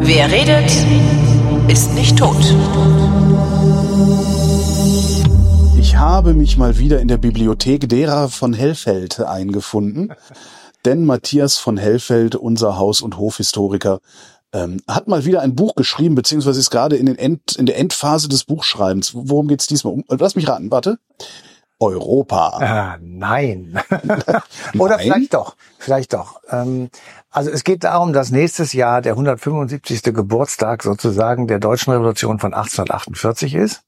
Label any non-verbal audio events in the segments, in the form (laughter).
Wer redet, ist nicht tot. Ich habe mich mal wieder in der Bibliothek derer von Hellfeld eingefunden, (laughs) denn Matthias von Hellfeld, unser Haus- und Hofhistoriker, ähm, hat mal wieder ein Buch geschrieben, beziehungsweise ist gerade in, den End, in der Endphase des Buchschreibens. Worum geht's diesmal? Um, lass mich raten, warte. Europa. Ah, nein. (laughs) Oder Nein? vielleicht doch. Vielleicht doch. Ähm, also es geht darum, dass nächstes Jahr der 175. Geburtstag sozusagen der deutschen Revolution von 1848 ist.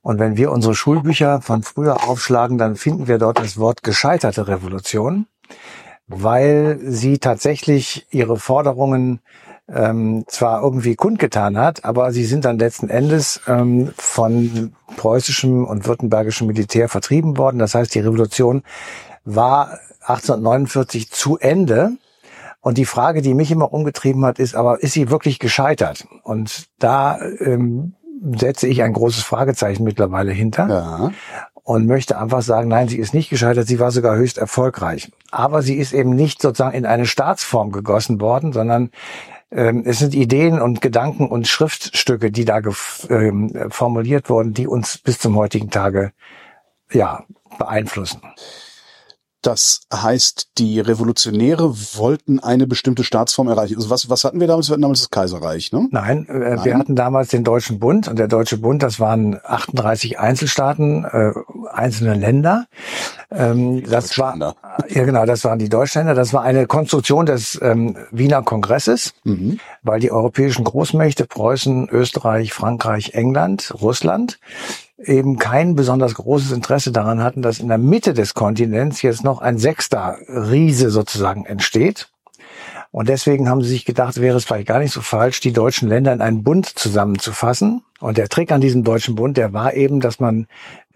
Und wenn wir unsere Schulbücher von früher aufschlagen, dann finden wir dort das Wort gescheiterte Revolution, weil sie tatsächlich ihre Forderungen ähm, zwar irgendwie kundgetan hat, aber sie sind dann letzten Endes ähm, von preußischem und württembergischem Militär vertrieben worden. Das heißt, die Revolution war 1849 zu Ende. Und die Frage, die mich immer umgetrieben hat, ist, aber ist sie wirklich gescheitert? Und da ähm, setze ich ein großes Fragezeichen mittlerweile hinter Ja. und möchte einfach sagen, nein, sie ist nicht gescheitert, sie war sogar höchst erfolgreich. Aber sie ist eben nicht sozusagen in eine Staatsform gegossen worden, sondern ähm, es sind Ideen und Gedanken und Schriftstücke, die da ähm, formuliert wurden, die uns bis zum heutigen Tage ja beeinflussen. Das heißt, die Revolutionäre wollten eine bestimmte Staatsform erreichen. Also was, was hatten wir damals? Wir hatten damals das Kaiserreich, ne? Nein, äh, wir Nein? hatten damals den Deutschen Bund und der Deutsche Bund, das waren 38 Einzelstaaten, äh, einzelne Länder. Ähm, das war (laughs) ja genau, das waren die Deutschländer. Das war eine Konstruktion des ähm, Wiener Kongresses, Mhm. weil die europäischen Großmächte Preußen, Österreich, Frankreich, England, Russland eben kein besonders großes Interesse daran hatten, dass in der Mitte des Kontinents jetzt noch ein sechster Riese sozusagen entsteht. Und deswegen haben sie sich gedacht, wäre es vielleicht gar nicht so falsch, die deutschen Länder in einen Bund zusammenzufassen. Und der Trick an diesem deutschen Bund, der war eben, dass man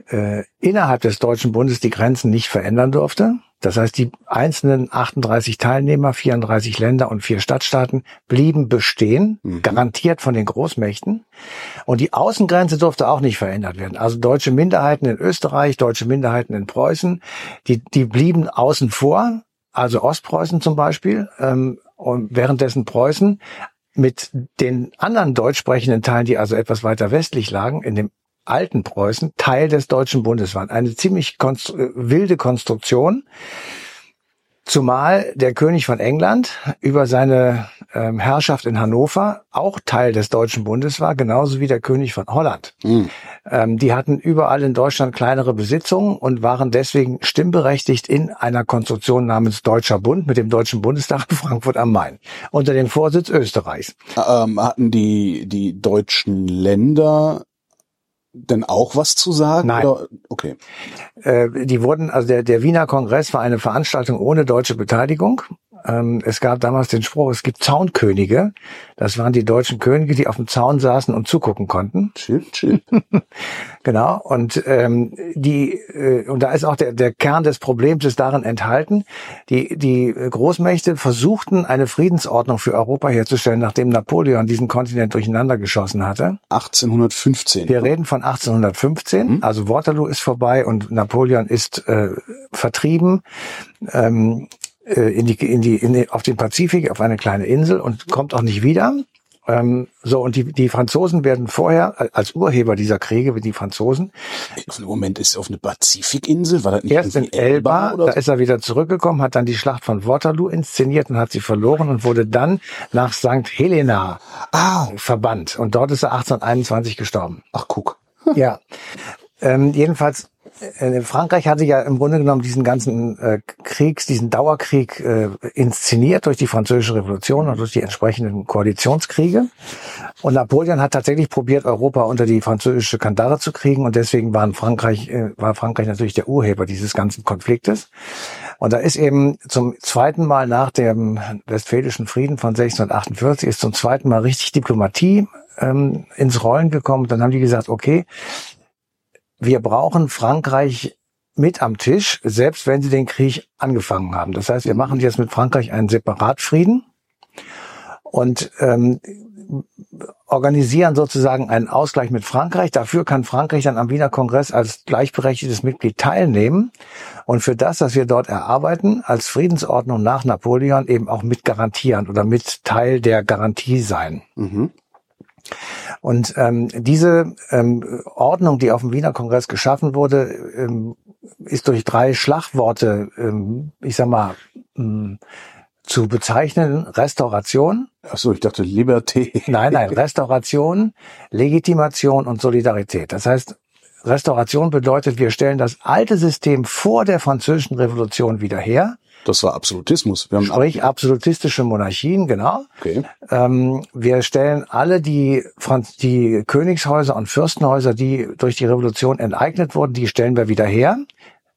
äh, innerhalb des deutschen Bundes die Grenzen nicht verändern durfte. Das heißt, die einzelnen 38 Teilnehmer, 34 Länder und vier Stadtstaaten blieben bestehen, garantiert von den Großmächten. Und die Außengrenze durfte auch nicht verändert werden. Also deutsche Minderheiten in Österreich, deutsche Minderheiten in Preußen, die, die blieben außen vor, also Ostpreußen zum Beispiel, ähm, und währenddessen Preußen mit den anderen deutsch sprechenden Teilen, die also etwas weiter westlich lagen, in dem alten Preußen, Teil des Deutschen Bundes waren. Eine ziemlich konstru äh, wilde Konstruktion. Zumal der König von England über seine ähm, Herrschaft in Hannover auch Teil des Deutschen Bundes war, genauso wie der König von Holland. Mhm. Ähm, die hatten überall in Deutschland kleinere Besitzungen und waren deswegen stimmberechtigt in einer Konstruktion namens Deutscher Bund mit dem Deutschen Bundestag in Frankfurt am Main unter dem Vorsitz Österreichs. Ähm, hatten die, die deutschen Länder denn auch was zu sagen? Nein. Oder? Okay. Äh, die wurden, also der, der Wiener Kongress war eine Veranstaltung ohne deutsche Beteiligung. Ähm, es gab damals den Spruch, es gibt Zaunkönige. Das waren die deutschen Könige, die auf dem Zaun saßen und zugucken konnten. Chill, chill. (laughs) Genau. Und ähm, die äh, und da ist auch der, der Kern des Problems ist darin enthalten. Die die Großmächte versuchten eine Friedensordnung für Europa herzustellen, nachdem Napoleon diesen Kontinent durcheinander geschossen hatte. 1815. Wir reden von 1815, also Waterloo ist vorbei und Napoleon ist äh, vertrieben ähm, äh, in die, in die, in die, auf den Pazifik, auf eine kleine Insel und kommt auch nicht wieder. Ähm, so, und die, die Franzosen werden vorher, äh, als Urheber dieser Kriege, wie die Franzosen, Im Moment ist er auf eine Pazifikinsel. War das nicht erst in Elba, oder da so? ist er wieder zurückgekommen, hat dann die Schlacht von Waterloo inszeniert und hat sie verloren und wurde dann nach St. Helena Ah, verbannt. Und dort ist er 1821 gestorben. ach guck. Ja. Ähm, jedenfalls, Frankreich hatte ja im Grunde genommen diesen ganzen äh, Kriegs, diesen Dauerkrieg äh, inszeniert durch die Französische Revolution und durch die entsprechenden Koalitionskriege. Und Napoleon hat tatsächlich probiert, Europa unter die französische Kandare zu kriegen. Und deswegen waren Frankreich, äh, war Frankreich natürlich der Urheber dieses ganzen Konfliktes. Und da ist eben zum zweiten Mal nach dem Westfälischen Frieden von 1648 ist zum zweiten Mal richtig Diplomatie ähm, ins Rollen gekommen. Dann haben die gesagt, okay, wir brauchen Frankreich mit am Tisch, selbst wenn sie den Krieg angefangen haben. Das heißt, wir machen jetzt mit Frankreich einen Separatfrieden. Und ähm, organisieren sozusagen einen Ausgleich mit Frankreich. Dafür kann Frankreich dann am Wiener Kongress als gleichberechtigtes Mitglied teilnehmen und für das, was wir dort erarbeiten, als Friedensordnung nach Napoleon eben auch mit garantieren oder mit Teil der Garantie sein. Mhm. Und ähm, diese ähm, Ordnung, die auf dem Wiener Kongress geschaffen wurde, ähm, ist durch drei Schlagworte, ähm, ich sag mal, ähm, zu bezeichnen. Restauration. Ach so, ich dachte Liberté. Nein, nein, (laughs) Restauration, Legitimation und Solidarität. Das heißt, Restauration bedeutet, wir stellen das alte System vor der französischen Revolution wieder her. Das war Absolutismus. Wir haben Sprich absolutistische Monarchien, genau. Okay. Ähm, wir stellen alle die, Franz die Königshäuser und Fürstenhäuser, die durch die Revolution enteignet wurden, die stellen wir wieder her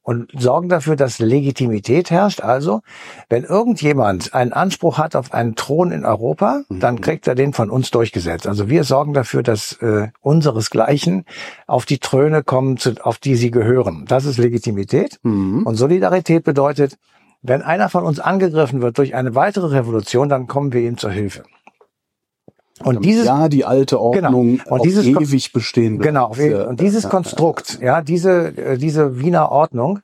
und sorgen dafür, dass Legitimität herrscht. Also, wenn irgendjemand einen Anspruch hat auf einen Thron in Europa, mhm. dann kriegt er den von uns durchgesetzt. Also wir sorgen dafür, dass äh, unseresgleichen auf die Throne kommen, zu, auf die sie gehören. Das ist Legitimität. Mhm. Und Solidarität bedeutet, wenn einer von uns angegriffen wird durch eine weitere Revolution, dann kommen wir ihm zur Hilfe. Und dieses ja die alte Ordnung genau, und dieses ewig bestehen. Genau ja, und dieses ja, Konstrukt, ja diese äh, diese Wiener Ordnung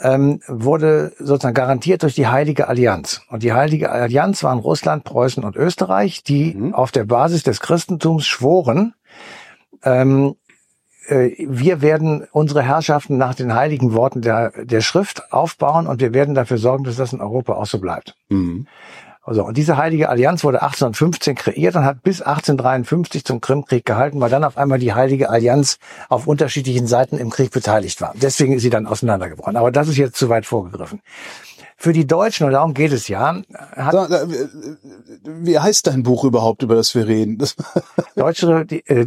ähm, wurde sozusagen garantiert durch die Heilige Allianz und die Heilige Allianz waren Russland, Preußen und Österreich, die mhm. auf der Basis des Christentums schworen, ähm, äh, wir werden unsere Herrschaften nach den heiligen Worten der der Schrift aufbauen und wir werden dafür sorgen, dass das in Europa auch so bleibt. Mhm. Also, und diese Heilige Allianz wurde 1815 kreiert und hat bis 1853 zum Krimkrieg gehalten, weil dann auf einmal die Heilige Allianz auf unterschiedlichen Seiten im Krieg beteiligt war. Deswegen ist sie dann auseinandergebrochen. Aber das ist jetzt zu weit vorgegriffen. Für die Deutschen, und darum geht es ja. Hat äh, wie heißt dein Buch überhaupt, über das wir reden? Deutsche, die, äh,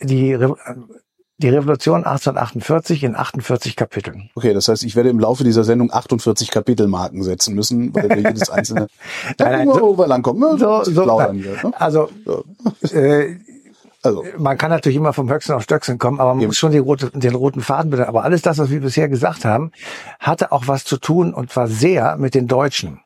die die Revolution 1848 in 48 Kapiteln. Okay, das heißt, ich werde im Laufe dieser Sendung 48 Kapitelmarken setzen müssen, weil wir jedes einzelne (laughs) nein, nein, so, wo wir langkommen. So, so, plaudern wir, ne? Also, so. äh, also, man kann natürlich immer vom Höchsten auf Stöcksen kommen, aber man eben. muss schon den, rote, den roten Faden bitte. Aber alles das, was wir bisher gesagt haben, hatte auch was zu tun und zwar sehr mit den Deutschen.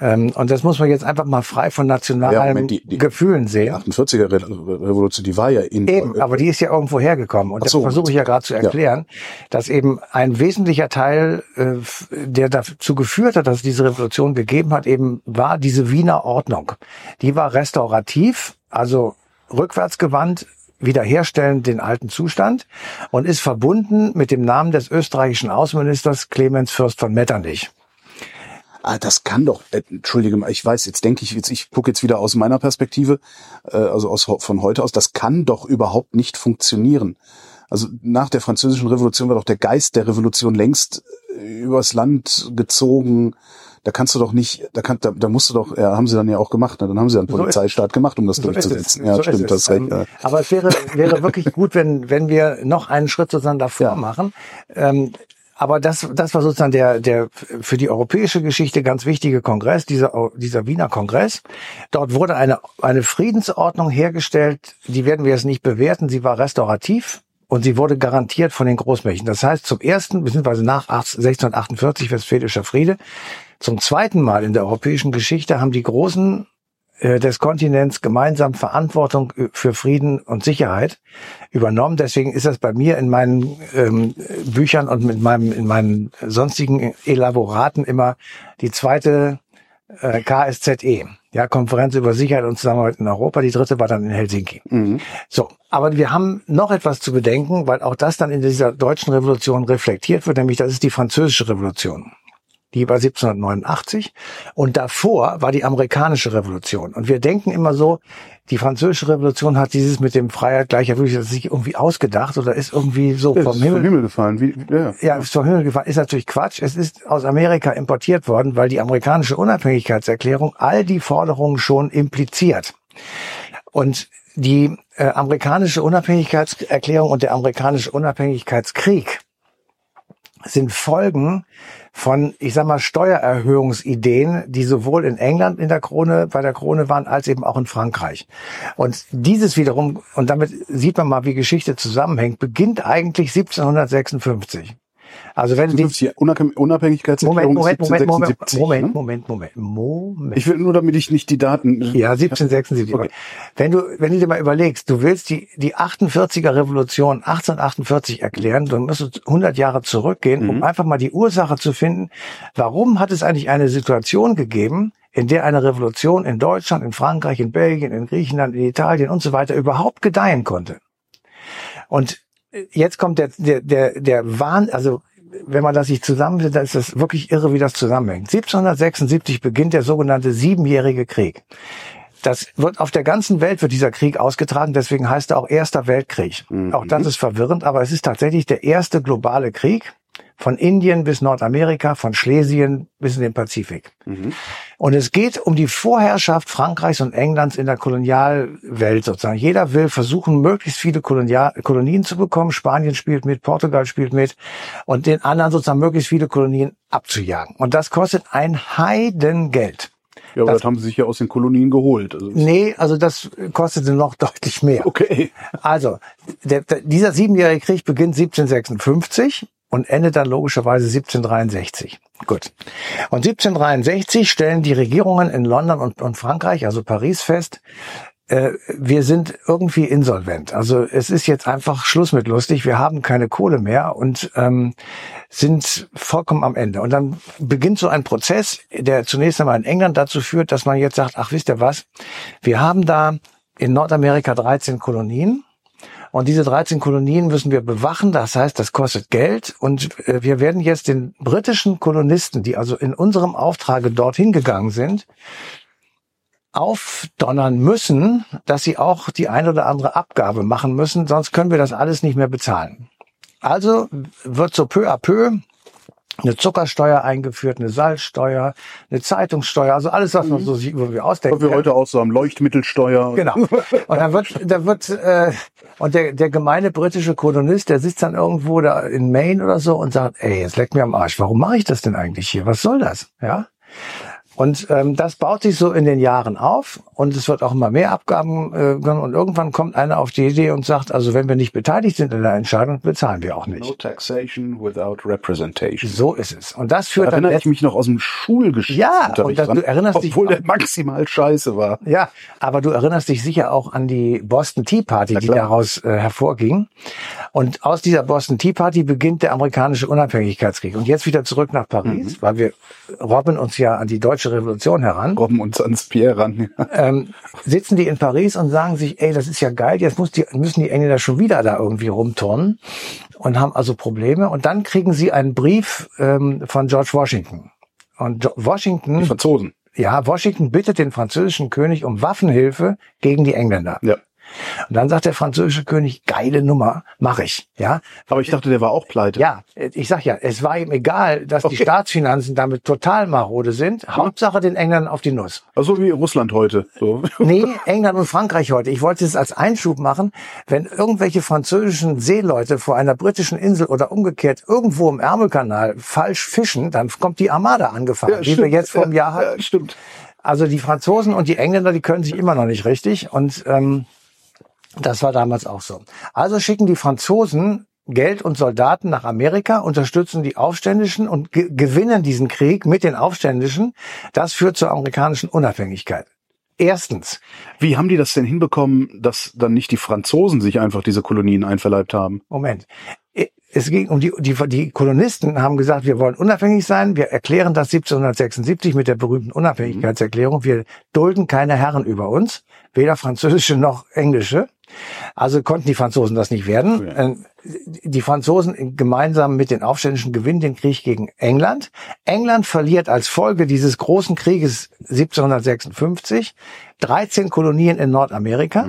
Ähm, und das muss man jetzt einfach mal frei von nationalen ja, Moment, die, die, Gefühlen sehen. Die 48er Revolution, die war ja in Eben, aber die ist ja irgendwo hergekommen. Und so, das versuche ich ja gerade zu erklären, ja. dass eben ein wesentlicher Teil, äh, der dazu geführt hat, dass es diese Revolution gegeben hat, eben war diese Wiener Ordnung. Die war restaurativ, also rückwärtsgewandt, wiederherstellen den alten Zustand und ist verbunden mit dem Namen des österreichischen Außenministers Clemens Fürst von Metternich ah, das kann doch, äh, entschuldige mal, ich weiß, jetzt denke ich, jetzt, ich gucke jetzt wieder aus meiner Perspektive, äh, also aus, von heute aus, das kann doch überhaupt nicht funktionieren. Also nach der französischen Revolution war doch der Geist der Revolution längst äh, übers Land gezogen. Da kannst du doch nicht, da, kann, da, da musst du doch, ja, haben sie dann ja auch gemacht, ne? dann haben sie einen Polizeistaat gemacht, um das so durchzusetzen. Ja, so stimmt, das recht. Ja. Aber es wäre, wäre wirklich gut, wenn, wenn wir noch einen Schritt sozusagen davor ja. machen. Ähm, aber das, das war sozusagen der, der für die europäische Geschichte ganz wichtige Kongress, dieser, dieser Wiener Kongress. Dort wurde eine, eine Friedensordnung hergestellt, die werden wir jetzt nicht bewerten, sie war restaurativ und sie wurde garantiert von den Großmächten. Das heißt, zum ersten, beziehungsweise nach 1648 Westfälischer Friede, zum zweiten Mal in der europäischen Geschichte haben die großen des Kontinents gemeinsam Verantwortung äh, für Frieden und Sicherheit übernommen. Deswegen ist das bei mir in meinen ähm, Büchern und mit meinem in meinen sonstigen Elaboraten immer die zweite äh, KSZE, ja Konferenz über Sicherheit und Zusammenarbeit in Europa. Die dritte war dann in Helsinki. Mhm. So, aber wir haben noch etwas zu bedenken, weil auch das dann in dieser deutschen Revolution reflektiert wird, nämlich das ist die französische Revolution die war 1789 und davor war die amerikanische Revolution. Und wir denken immer so, die französische Revolution hat dieses mit dem Freiheit gleicher Würde sich irgendwie ausgedacht oder ist irgendwie so ja, vom, Himmel, vom Himmel gefallen. Wie, ja. ja, ist vom Himmel gefallen. Ist natürlich Quatsch. Es ist aus Amerika importiert worden, weil die amerikanische Unabhängigkeitserklärung all die Forderungen schon impliziert. Und die äh, amerikanische Unabhängigkeitserklärung und der amerikanische Unabhängigkeitskrieg sind Folgen von, ich sag mal, Steuererhöhungsideen, die sowohl in England in der Krone, bei der Krone waren, als eben auch in Frankreich. Und dieses wiederum, und damit sieht man mal, wie Geschichte zusammenhängt, beginnt eigentlich 1756. Also wenn die 50 Unabhäng- Unabhängigkeitserklärung Moment, Moment, Moment, 1776, Moment, ne? Moment, Moment, Moment. Ich will nur, damit ich nicht die Daten. Ja, 1776. Okay. Wenn du, wenn du dir mal überlegst, du willst die, die 48er Revolution 1848 erklären, dann musst du 100 Jahre zurückgehen, um einfach mal die Ursache zu finden. Warum hat es eigentlich eine Situation gegeben, in der eine Revolution in Deutschland, in Frankreich, in Belgien, in Griechenland, in Italien und so weiter überhaupt gedeihen konnte? Und jetzt kommt der, der, der, der Wahn, also wenn man das sich zusammensetzt, dann ist das wirklich irre, wie das zusammenhängt. 1776 beginnt der sogenannte Siebenjährige Krieg. Das wird auf der ganzen Welt wird dieser Krieg ausgetragen, deswegen heißt er auch Erster Weltkrieg. Auch das ist verwirrend, aber es ist tatsächlich der erste globale Krieg von Indien bis Nordamerika, von Schlesien bis in den Pazifik. Und es geht um die Vorherrschaft Frankreichs und Englands in der Kolonialwelt sozusagen. Jeder will versuchen, möglichst viele Kolonial Kolonien zu bekommen. Spanien spielt mit, Portugal spielt mit und den anderen sozusagen möglichst viele Kolonien abzujagen. Und das kostet ein Heidengeld. Ja, aber Das- das, haben sie sich ja aus den Kolonien geholt. Also, Nee, also das kostete noch (laughs) deutlich mehr. Okay. Also, der, der, dieser siebenjährige Krieg beginnt 1756 und endet dann logischerweise 1763. Gut. Und 1763 stellen die Regierungen in London und, und Frankreich, also Paris, fest, äh, wir sind irgendwie insolvent. Also es ist jetzt einfach Schluss mit lustig. Wir haben keine Kohle mehr und ähm, sind vollkommen am Ende. Und dann beginnt so ein Prozess, der zunächst einmal in England dazu führt, dass man jetzt sagt, ach wisst ihr was, wir haben da in Nordamerika 13 Kolonien. Und diese 13 Kolonien müssen wir bewachen. Das heißt, das kostet Geld. Und äh, wir werden jetzt den britischen Kolonisten, die also in unserem Auftrage dorthin gegangen sind, aufdonnern müssen, dass sie auch die ein oder andere Abgabe machen müssen, sonst können wir das alles nicht mehr bezahlen. Also wird so peu à peu eine Zuckersteuer eingeführt, eine Salzsteuer, eine Zeitungssteuer, also alles, was man so sieht, wo wir ausdenken. Was wir heute auch so haben, Leuchtmittelsteuer. Genau. (laughs) Und dann wird, da wird, äh, und der, der gemeine britische Kolonist, der sitzt dann irgendwo da in Maine oder so und sagt, ey, jetzt leckt mir am Arsch. Warum mache ich das denn eigentlich hier? Was soll das? Ja. Und ähm, das baut sich so in den Jahren auf und es wird auch immer mehr Abgaben äh, genommen. und irgendwann kommt einer auf die Idee und sagt, also wenn wir nicht beteiligt sind in der Entscheidung, bezahlen wir auch No nicht. taxation without representation. So ist es. Und das Da führt dann erinnere ich mich noch aus dem Schulgeschichte. Ja, und das- du erinnerst dich Obwohl der maximal scheiße war. Ja, aber du erinnerst dich sicher auch an die Boston Tea Party, die daraus äh, hervorging. Und aus dieser Boston Tea Party beginnt der amerikanische Unabhängigkeitskrieg. Und jetzt wieder zurück nach Paris, weil wir robben uns ja an die deutsche Revolution heran. Robben uns ans Pierre ran. Ähm, sitzen die in Paris und sagen sich, ey, das ist ja geil, jetzt muss die, müssen die Engländer schon wieder da irgendwie rumturnen und haben also Probleme. Und dann kriegen sie einen Brief ähm, von George Washington. Und jo Washington Die Franzosen. ja, Washington bittet den französischen König um Waffenhilfe gegen die Engländer. Ja. Und dann sagt der französische König, geile Nummer, mache ich. Ja, Aber ich dachte, der war auch pleite. ja, ich sag ja, es war ihm egal, dass die Staatsfinanzen damit total marode sind. Hauptsache den Engländern auf die Nuss. Also wie Russland heute. So. Nee, England und Frankreich heute. Ich wollte es als Einschub machen, wenn irgendwelche französischen Seeleute vor einer britischen Insel oder umgekehrt irgendwo im Ärmelkanal falsch fischen, dann kommt die Armada angefahren, wie wir jetzt vor einem Jahr hatten. Ja, stimmt. Also die Franzosen und die Engländer, die können sich immer noch nicht richtig. Und ähm, das war damals auch so. Also schicken die Franzosen Geld und Soldaten nach Amerika, unterstützen die Aufständischen und ge gewinnen diesen Krieg mit den Aufständischen. Das führt zur amerikanischen Unabhängigkeit. Erstens, Wie haben die das denn hinbekommen, dass dann nicht die Franzosen sich einfach diese Kolonien einverleibt haben? Moment. Es ging um die, die, die Kolonisten haben gesagt, wir wollen unabhängig sein. Wir erklären das 1776 mit der berühmten Unabhängigkeitserklärung. Wir dulden keine Herren über uns, weder französische noch englische. Also konnten die Franzosen das nicht werden. Ja. Ähm, Die Franzosen gemeinsam mit den Aufständischen gewinnen den Krieg gegen England. England verliert als Folge dieses großen Krieges 1756 13 Kolonien in Nordamerika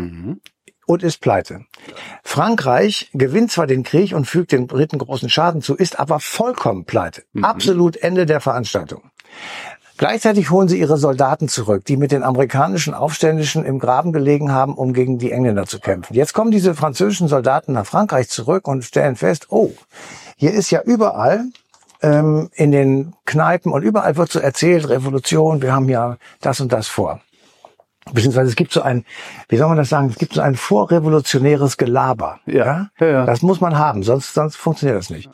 und ist pleite. Frankreich gewinnt zwar den Krieg und fügt den Briten großen Schaden zu, ist aber vollkommen pleite. Absolut Ende der Veranstaltung. Gleichzeitig holen sie ihre Soldaten zurück, die mit den amerikanischen Aufständischen im Graben gelegen haben, um gegen die Engländer zu kämpfen. Jetzt kommen diese französischen Soldaten nach Frankreich zurück und stellen fest, oh, hier ist ja überall ähm, in den Kneipen und überall wird so erzählt, Revolution, wir haben ja das und das vor. Beziehungsweise es gibt so ein, wie soll man das sagen, es gibt so ein vorrevolutionäres Gelaber. Ja, ja, ja. Das muss man haben, sonst, sonst funktioniert das nicht.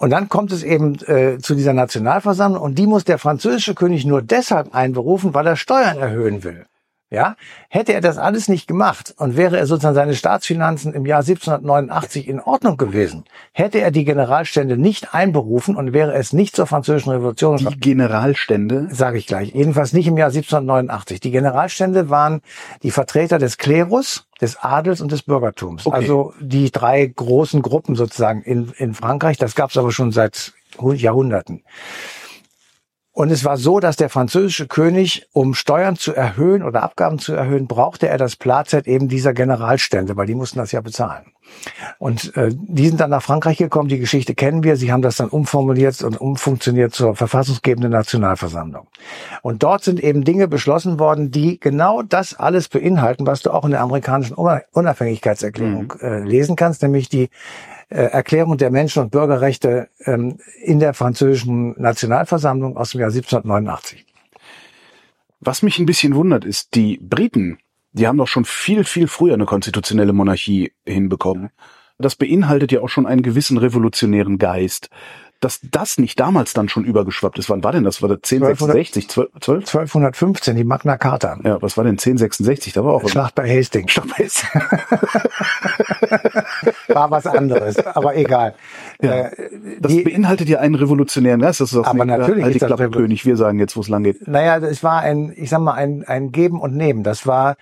Und dann kommt es eben äh, zu dieser Nationalversammlung und die muss der französische König nur deshalb einberufen, weil er Steuern erhöhen will. Ja, hätte er das alles nicht gemacht und wäre er sozusagen seine Staatsfinanzen im Jahr 1789 in Ordnung gewesen, hätte er die Generalstände nicht einberufen und wäre es nicht zur französischen Revolution. Die Generalstände? Sage ich gleich. Jedenfalls nicht im Jahr 1789. Die Generalstände waren die Vertreter des Klerus, des Adels und des Bürgertums. Okay. Also die drei großen Gruppen sozusagen in, in Frankreich. Das gab es aber schon seit Jahrhunderten. Und es war so, dass der französische König, um Steuern zu erhöhen oder Abgaben zu erhöhen, brauchte er das Platzett eben dieser Generalstände, weil die mussten das ja bezahlen. Und äh, die sind dann nach Frankreich gekommen, die Geschichte kennen wir, sie haben das dann umformuliert und umfunktioniert zur verfassungsgebenden Nationalversammlung. Und dort sind eben Dinge beschlossen worden, die genau das alles beinhalten, was du auch in der amerikanischen Unabhängigkeitserklärung mhm. äh, lesen kannst, nämlich die Erklärung der Menschen- und Bürgerrechte ähm, in der französischen Nationalversammlung aus dem Jahr 1789. Was mich ein bisschen wundert, ist, die Briten, die haben doch schon viel, viel früher eine konstitutionelle Monarchie hinbekommen. Das beinhaltet ja auch schon einen gewissen revolutionären Geist dass das nicht damals dann schon übergeschwappt ist. Wann war denn das? War das 1066? 12, 12? 1215, die Magna Carta. Ja, was war denn 1066? Da war auch Schlacht bei Hastings. Schlacht bei Hastings. (laughs) war was anderes, aber egal. Ja, äh, das die, beinhaltet ja einen revolutionären Geist. Das ist auch aber natürlich ist das König. Wir sagen jetzt, wo es lang geht. Naja, es war ein, ich sag mal, ein, ein Geben und Nehmen. Das war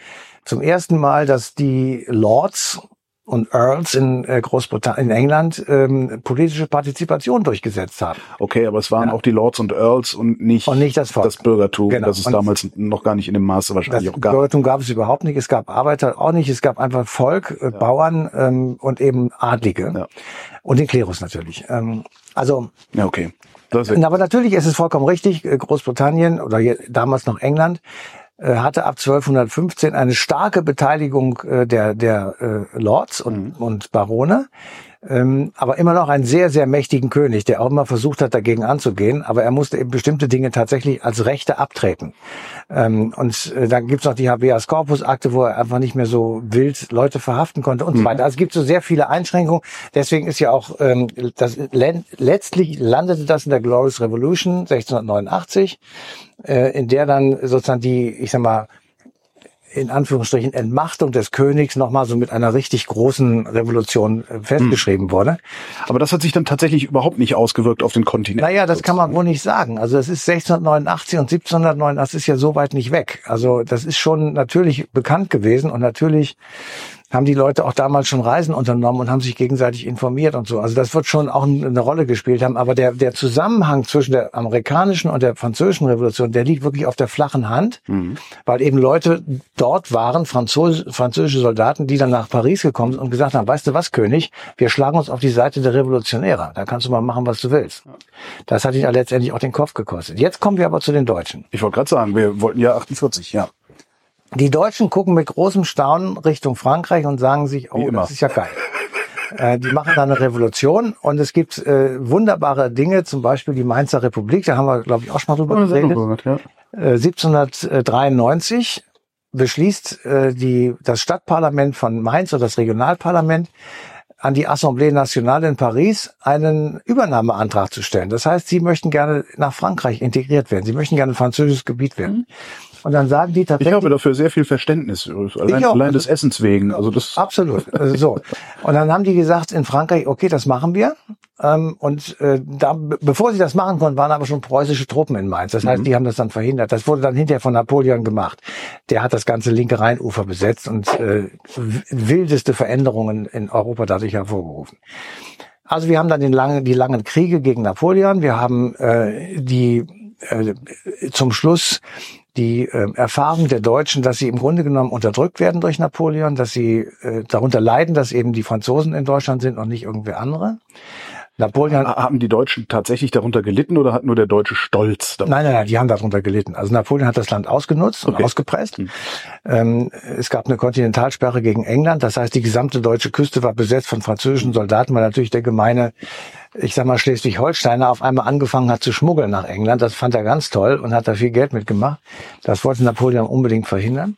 zum ersten Mal, dass die Lords und Earls in äh, Großbritannien, in England ähm, politische Partizipation durchgesetzt haben. Okay, aber es waren ja. auch die Lords und Earls und nicht, und nicht das, Volk. das Bürgertum, genau. das es und damals noch gar nicht in dem Maße wahrscheinlich auch gab. Bürgertum gab es überhaupt nicht, es gab Arbeiter auch nicht, es gab einfach Volk, äh, ja. Bauern ähm, und eben Adlige ja. und den Klerus natürlich. Ähm, also ja, okay. Aber natürlich ist es vollkommen richtig, äh, Großbritannien oder damals noch England hatte ab 1215 eine starke Beteiligung äh, der, der äh, Lords und, mhm. und Barone, ähm, aber immer noch einen sehr, sehr mächtigen König, der auch immer versucht hat, dagegen anzugehen, aber er musste eben bestimmte Dinge tatsächlich als Rechte abtreten. Ähm, und äh, dann gibt's noch die Habeas Corpus Akte, wo er einfach nicht mehr so wild Leute verhaften konnte und mhm. so weiter. Also es gibt so sehr viele Einschränkungen. Deswegen ist ja auch ähm, das letztlich landete das in der Glorious Revolution 1689, äh, in der dann sozusagen die, ich sag mal, in Anführungsstrichen Entmachtung des Königs nochmal so mit einer richtig großen Revolution äh, festgeschrieben hm. wurde. Aber das hat sich dann tatsächlich überhaupt nicht ausgewirkt auf den Kontinent. Naja, das kann man wohl nicht sagen. Also es ist 1689 und 1709, das ist ja so weit nicht weg. Also das ist schon natürlich bekannt gewesen und natürlich haben die Leute auch damals schon Reisen unternommen und haben sich gegenseitig informiert und so. Also das wird schon auch eine Rolle gespielt haben. Aber der, der Zusammenhang zwischen der amerikanischen und der französischen Revolution, der liegt wirklich auf der flachen Hand, mhm. weil eben Leute dort waren, Franzos französische Soldaten, die dann nach Paris gekommen sind und gesagt haben, weißt du was, König, wir schlagen uns auf die Seite der Revolutionäre. Da kannst du mal machen, was du willst. Das hat ihn ja letztendlich auch den Kopf gekostet. Jetzt kommen wir aber zu den Deutschen. Ich wollte gerade sagen, wir wollten ja 48, ja. Die Deutschen gucken mit großem Staunen Richtung Frankreich und sagen sich, oh, das ist ja geil. (laughs) äh, die machen da eine Revolution und es gibt äh, wunderbare Dinge, zum Beispiel die Mainzer Republik, da haben wir, glaube ich, auch schon mal drüber geredet. Ja. Äh, 1793 beschließt äh, die, das Stadtparlament von Mainz oder das Regionalparlament an die Assemblée Nationale in Paris einen Übernahmeantrag zu stellen. Das heißt, sie möchten gerne nach Frankreich integriert werden. Sie möchten gerne ein französisches Gebiet werden. Mhm. Und dann sagen die tatsächlich. Ich habe dafür sehr viel Verständnis, allein, allein des Essens wegen. Also das absolut. Also so. Und dann haben die gesagt in Frankreich, okay, das machen wir. Ähm, und äh, da, bevor sie das machen konnten, waren aber schon preußische Truppen in Mainz. Das heißt, mhm. die haben das dann verhindert. Das wurde dann hinterher von Napoleon gemacht. Der hat das ganze linke Rheinufer besetzt und äh, wildeste Veränderungen in Europa dadurch hervorgerufen. Also wir haben dann den langen, die langen Kriege gegen Napoleon. Wir haben äh, die äh, zum Schluss die äh, Erfahrung der Deutschen, dass sie im Grunde genommen unterdrückt werden durch Napoleon, dass sie äh, darunter leiden, dass eben die Franzosen in Deutschland sind und nicht irgendwer andere. Napoleon haben die Deutschen tatsächlich darunter gelitten oder hat nur der deutsche Stolz? Darunter? Nein, nein, nein, die haben darunter gelitten. Also Napoleon hat das Land ausgenutzt und okay. ausgepresst. Hm. Ähm, es gab eine Kontinentalsperre gegen England. Das heißt, die gesamte deutsche Küste war besetzt von französischen Soldaten, weil natürlich der gemeine, ich sag mal, Schleswig-Holsteiner auf einmal angefangen hat zu schmuggeln nach England. Das fand er ganz toll und hat da viel Geld mitgemacht. Das wollte Napoleon unbedingt verhindern.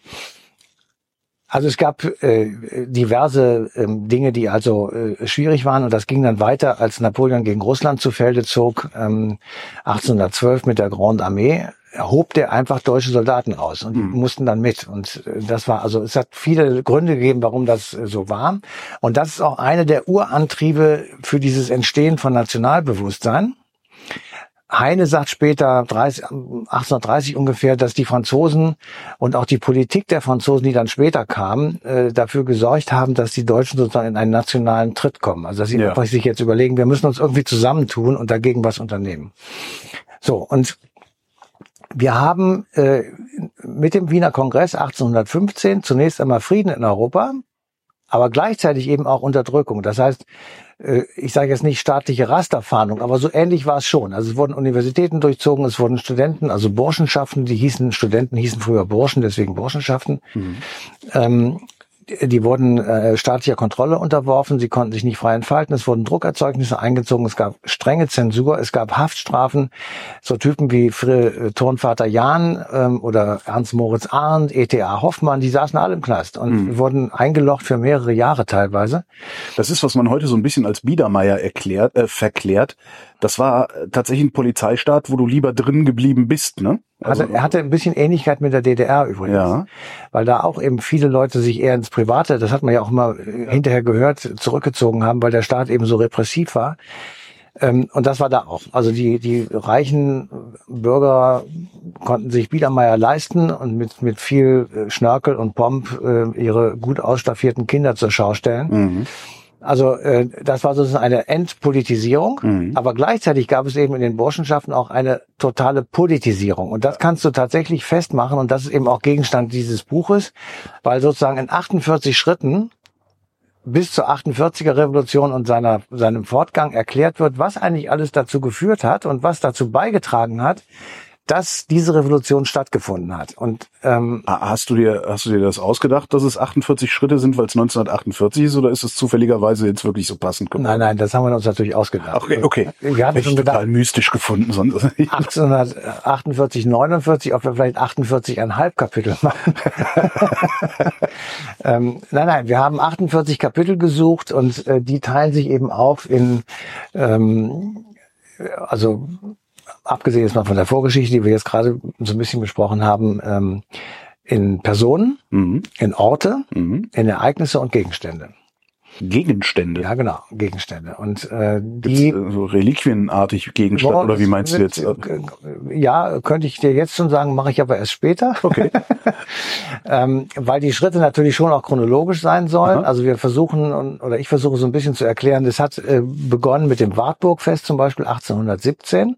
Also es gab äh, diverse ähm, Dinge, die also äh, schwierig waren und das ging dann weiter, als Napoleon gegen Russland zu Felde zog, ähm, 1812 mit der Grande Armee erhob der einfach deutsche Soldaten aus und die Mhm. mussten dann mit. Und äh, das war, also es hat viele Gründe gegeben, warum das äh, so war. Und das ist auch eine der Urantriebe für dieses Entstehen von Nationalbewusstsein. Heine sagt später, 30, 1830 ungefähr, dass die Franzosen und auch die Politik der Franzosen, die dann später kamen, äh, dafür gesorgt haben, dass die Deutschen sozusagen in einen nationalen Tritt kommen. Also dass sie Ja. sich jetzt überlegen, wir müssen uns irgendwie zusammentun und dagegen was unternehmen. So, und wir haben äh, mit dem Wiener Kongress 1815 zunächst einmal Frieden in Europa, aber gleichzeitig eben auch Unterdrückung. Das heißt, ich sage jetzt nicht staatliche Rasterfahndung, aber so ähnlich war es schon. Also es wurden Universitäten durchzogen, es wurden Studenten, also Burschenschaften, die hießen, Studenten hießen früher Burschen, deswegen Burschenschaften. Ähm, die- wurden äh, staatlicher Kontrolle unterworfen, sie konnten sich nicht frei entfalten, es wurden Druckerzeugnisse eingezogen, es gab strenge Zensur, es gab Haftstrafen, so Typen wie Fri äh, Turnvater Jahn ähm, oder Ernst Moritz Arndt, E.T.A. Hoffmann, die saßen alle im Knast und wurden eingelocht für mehrere Jahre teilweise. Das ist, was man heute so ein bisschen als Biedermeier erklärt, äh, verklärt. Das war äh, tatsächlich ein Polizeistaat, wo du lieber drin geblieben bist, ne? Hatte, er hatte ein bisschen Ähnlichkeit mit der DDR übrigens, Ja. weil da auch eben viele Leute sich eher ins Private, das hat man ja auch immer äh, hinterher gehört, zurückgezogen haben, weil der Staat eben so repressiv war. Ähm, und das war da auch. Also die, die reichen Bürger konnten sich Biedermeier leisten und mit, mit viel äh, Schnörkel und Pomp ihre gut ausstaffierten Kinder zur Schau stellen. Mhm. Also äh, das war sozusagen eine Entpolitisierung, Mhm. aber gleichzeitig gab es eben in den Burschenschaften auch eine totale Politisierung. Und das kannst du tatsächlich festmachen und das ist eben auch Gegenstand dieses Buches, weil sozusagen in 48 Schritten bis zur 48er Revolution und seiner, seinem Fortgang erklärt wird, was eigentlich alles dazu geführt hat und was dazu beigetragen hat, dass diese Revolution stattgefunden hat. Und ähm, Ah, Hast du dir, hast du dir das ausgedacht, dass es 48 Schritte sind, weil es 1948 ist, oder ist es zufälligerweise jetzt wirklich so passend geworden? nein, nein, das haben wir uns natürlich ausgedacht. Okay, okay. Wir Hätte schon gedacht, total mystisch gefunden, sonst. 1848, 49, ob wir vielleicht 48,5 Kapitel machen. (laughs) ähm, nein, nein, wir haben 48 Kapitel gesucht und äh, die teilen sich eben auf in, ähm, also abgesehen jetzt mal von der Vorgeschichte, die wir jetzt gerade so ein bisschen besprochen haben, ähm, in Personen, mhm. in Orte, Mhm. in Ereignisse und Gegenstände. Gegenstände. Ja, genau, Gegenstände. Und äh, die äh, so reliquienartig Gegenstand, Boah, oder wie meinst du wird, jetzt? Ja, könnte ich dir jetzt schon sagen, mache ich aber erst später. Okay. (laughs) ähm, weil die Schritte natürlich schon auch chronologisch sein sollen. Aha. Also wir versuchen, oder ich versuche so ein bisschen zu erklären, das hat äh, begonnen mit dem Wartburgfest zum Beispiel 1817.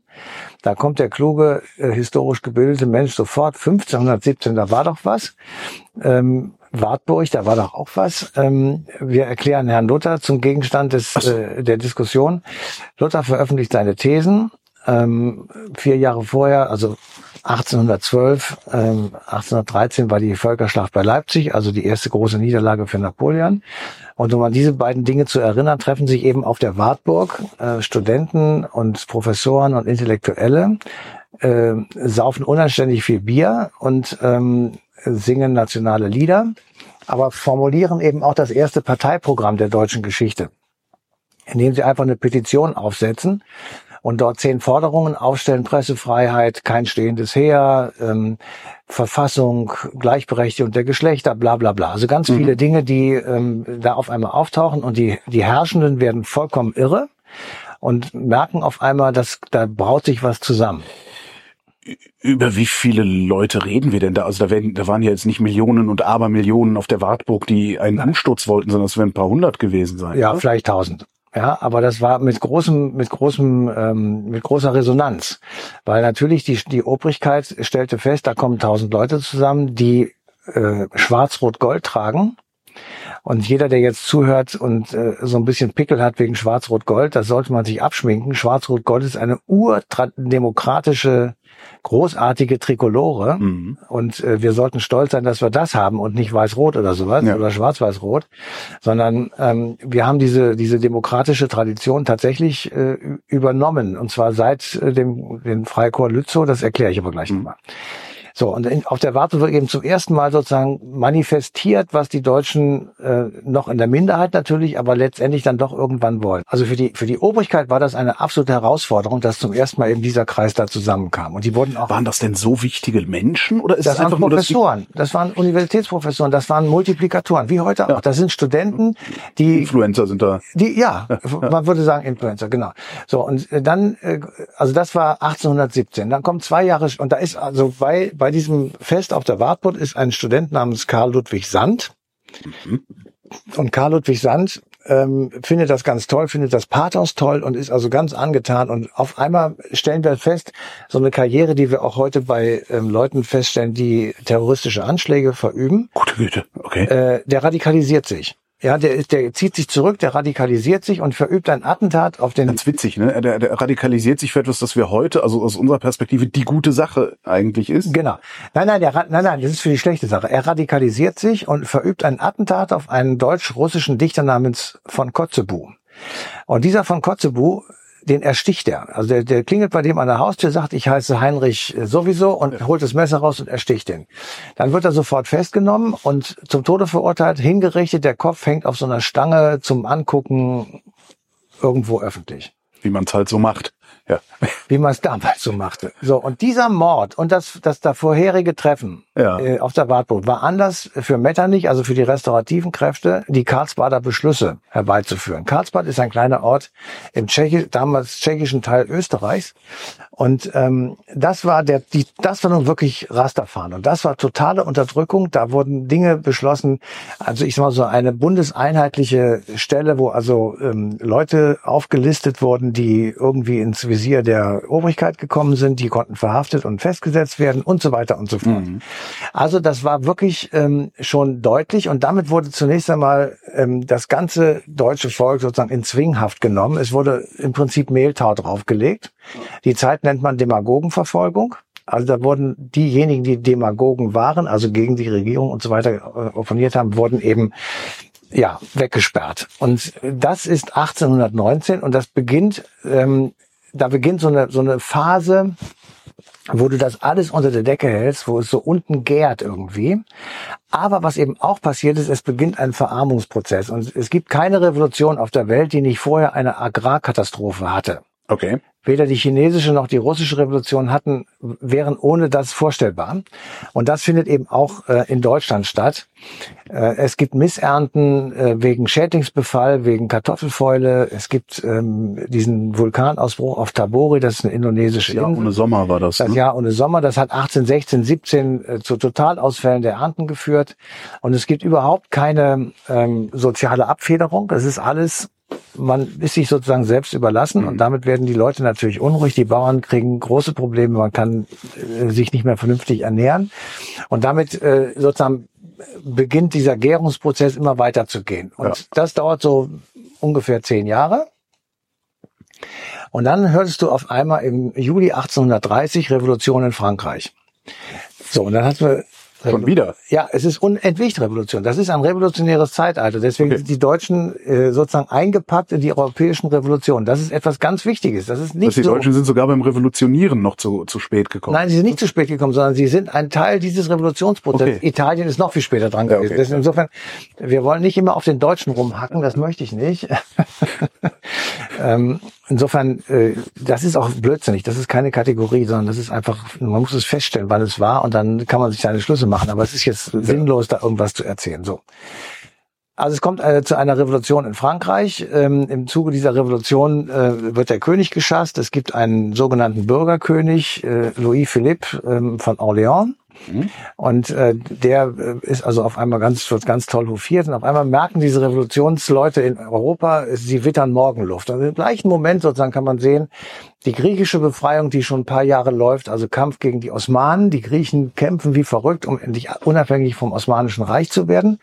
Da kommt der kluge, äh, historisch gebildete Mensch sofort, 1517, da war doch was. Ähm, Wartburg, da war doch auch was. Ähm, wir erklären Herrn Luther zum Gegenstand des, äh, der Diskussion. Luther veröffentlicht seine Thesen. Ähm, vier Jahre vorher, also 1812, ähm, 1813 war die Völkerschlacht bei Leipzig, also die erste große Niederlage für Napoleon. Und um an diese beiden Dinge zu erinnern, treffen sich eben auf der Wartburg äh, Studenten und Professoren und Intellektuelle, äh, saufen unanständig viel Bier und ähm, singen nationale Lieder, aber formulieren eben auch das erste Parteiprogramm der deutschen Geschichte, indem sie einfach eine Petition aufsetzen und dort zehn Forderungen aufstellen, Pressefreiheit, kein stehendes Heer, ähm, Verfassung, Gleichberechtigung der Geschlechter, bla bla bla. Also ganz viele Dinge, die ähm, da auf einmal auftauchen und die, die Herrschenden werden vollkommen irre und merken auf einmal, dass da braut sich was zusammen. Über wie viele Leute reden wir denn da? Also da, werden, da waren ja jetzt nicht Millionen und Abermillionen auf der Wartburg, die einen Umsturz wollten, sondern es werden ein paar hundert gewesen sein. Ja, oder? vielleicht tausend. Ja, aber das war mit großem, mit großem, ähm, mit großer Resonanz, weil natürlich die die Obrigkeit stellte fest, da kommen tausend Leute zusammen, die äh, Schwarz-Rot-Gold tragen. Und jeder, der jetzt zuhört und äh, so ein bisschen Pickel hat wegen Schwarz-Rot-Gold, das sollte man sich abschminken. Schwarz-Rot-Gold ist eine urdemokratische, großartige Trikolore. Mhm. Und äh, wir sollten stolz sein, dass wir das haben und nicht weiß-rot oder sowas Ja. oder schwarz-weiß-rot, sondern ähm, wir haben diese diese demokratische Tradition tatsächlich äh, übernommen und zwar seit äh, dem den Freikorps Lützow. Das erkläre ich aber gleich Mhm. nochmal. So, und in, auf der Wartung wird eben zum ersten Mal sozusagen manifestiert, was die Deutschen äh, noch in der Minderheit natürlich, aber letztendlich dann doch irgendwann wollen. Also für die, für die Obrigkeit war das eine absolute Herausforderung, dass zum ersten Mal eben dieser Kreis da zusammenkam. Und die wurden auch. Waren das denn so wichtige Menschen oder ist Das waren einfach nur, dass die- Professoren, das waren Universitätsprofessoren, das waren Multiplikatoren, wie heute auch. Das sind Studenten, die Influencer sind da? die, (laughs) ja, man würde sagen Influencer, genau. So, und äh, dann, äh, also das war 1817. Dann kommt zwei Jahre, und da ist also bei, bei diesem Fest auf der Wartburg ist ein Student namens Karl Ludwig Sand. Und Karl Ludwig Sand ähm, findet das ganz toll, findet das Pathos toll und ist also ganz angetan. Und auf einmal stellen wir fest, so eine Karriere, die wir auch heute bei ähm, Leuten feststellen, die terroristische Anschläge verüben, Gute Güte, okay. äh, der radikalisiert sich. Ja, der, der zieht sich zurück, der radikalisiert sich und verübt ein Attentat auf den Ganz witzig, ne? Der, der radikalisiert sich für etwas, das wir heute, also aus unserer Perspektive, die gute Sache eigentlich ist. Genau. Nein, nein, der, nein, nein, das ist für die schlechte Sache. Er radikalisiert sich und verübt ein Attentat auf einen deutsch-russischen Dichter namens von Kotzebue. Und dieser von Kotzebue, den ersticht er. Also der, der klingelt bei dem an der Haustür, sagt, ich heiße Heinrich äh, sowieso und holt das Messer raus und ersticht ihn. Dann wird er sofort festgenommen und zum Tode verurteilt, hingerichtet. Der Kopf hängt auf so einer Stange zum Angucken irgendwo öffentlich Wie man es halt so macht. Ja. (laughs) wie man es damals so machte. So, und dieser Mord und das, das da vorherige Treffen Ja. äh, auf der Wartburg war Anlass für Metternich, also für die restaurativen Kräfte, die Karlsbader Beschlüsse herbeizuführen. Karlsbad ist ein kleiner Ort im Tschechi damals tschechischen Teil Österreichs. Und ähm, das war der, die, das war nun wirklich Rasterfahren. Und das war totale Unterdrückung. Da wurden Dinge beschlossen. Also ich sag mal so eine bundeseinheitliche Stelle, wo also ähm, Leute aufgelistet wurden, die irgendwie ins Visier der Obrigkeit gekommen sind, die konnten verhaftet und festgesetzt werden und so weiter und so fort. Also das war wirklich ähm, schon deutlich und damit wurde zunächst einmal ähm, das ganze deutsche Volk sozusagen in Zwinghaft genommen. Es wurde im Prinzip Mehltau draufgelegt. Die Zeit nennt man Demagogenverfolgung. Also da wurden diejenigen, die Demagogen waren, also gegen die Regierung und so weiter äh, opponiert haben, wurden eben ja weggesperrt. Und das ist 1819 und das beginnt, ähm, da beginnt so eine so eine Phase, wo du das alles unter der Decke hältst, wo es so unten gärt irgendwie. Aber was eben auch passiert ist, es beginnt ein Verarmungsprozess. Und es gibt keine Revolution auf der Welt, die nicht vorher eine Agrarkatastrophe hatte. Okay. Weder die chinesische noch die russische Revolution hatten, wären ohne das vorstellbar. Und das findet eben auch äh, in Deutschland statt. Äh, es gibt Missernten äh, wegen Schädlingsbefall, wegen Kartoffelfäule. Es gibt ähm, diesen Vulkanausbruch auf Tabori, das ist eine indonesische Ja, Insel. ohne Sommer war das. Das Ne? Jahr ohne Sommer, das hat 18, 16, 17 äh, zu Totalausfällen der Ernten geführt. Und es gibt überhaupt keine ähm, soziale Abfederung. Das ist alles, man ist sich sozusagen selbst überlassen und damit werden die Leute natürlich unruhig. Die Bauern kriegen große Probleme, man kann äh, sich nicht mehr vernünftig ernähren. Und damit äh, sozusagen beginnt dieser Gärungsprozess immer weiter zu gehen. Und Ja. das dauert so ungefähr zehn Jahre. Und dann hörtest du auf einmal im Juli 1830 Revolution in Frankreich. So, und dann hatten wir Schon wieder. ja, es ist Unentwickt-Revolution. Das ist ein revolutionäres Zeitalter. Deswegen Okay. sind die Deutschen äh, sozusagen eingepackt in die europäischen Revolutionen. Das ist etwas ganz Wichtiges. Das ist nicht Dass die so. Deutschen sind sogar beim Revolutionieren noch zu, zu spät gekommen. Nein, sie sind nicht zu spät gekommen, sondern sie sind ein Teil dieses Revolutionsprozesses. Okay. Italien ist noch viel später dran Ja, gewesen. okay. Deswegen Insofern, wir wollen nicht immer auf den Deutschen rumhacken, das möchte ich nicht. (laughs) ähm, insofern, äh, das ist auch blödsinnig. Das ist keine Kategorie, sondern das ist einfach, man muss es feststellen, wann es war und dann kann man sich seine Schlüsse machen. Aber es ist jetzt sinnlos, da irgendwas zu erzählen. So. Also es kommt äh, zu einer Revolution in Frankreich. Ähm, Im Zuge dieser Revolution äh, wird der König geschasst. Es gibt einen sogenannten Bürgerkönig, äh, Louis Philippe ähm, von Orléans. Und äh, der äh, ist also auf einmal ganz, wird ganz toll hofiert. Und auf einmal merken diese Revolutionsleute in Europa, sie wittern Morgenluft. Und im gleichen Moment sozusagen kann man sehen, die griechische Befreiung, die schon ein paar Jahre läuft, also Kampf gegen die Osmanen. Die Griechen kämpfen wie verrückt, um endlich unabhängig vom Osmanischen Reich zu werden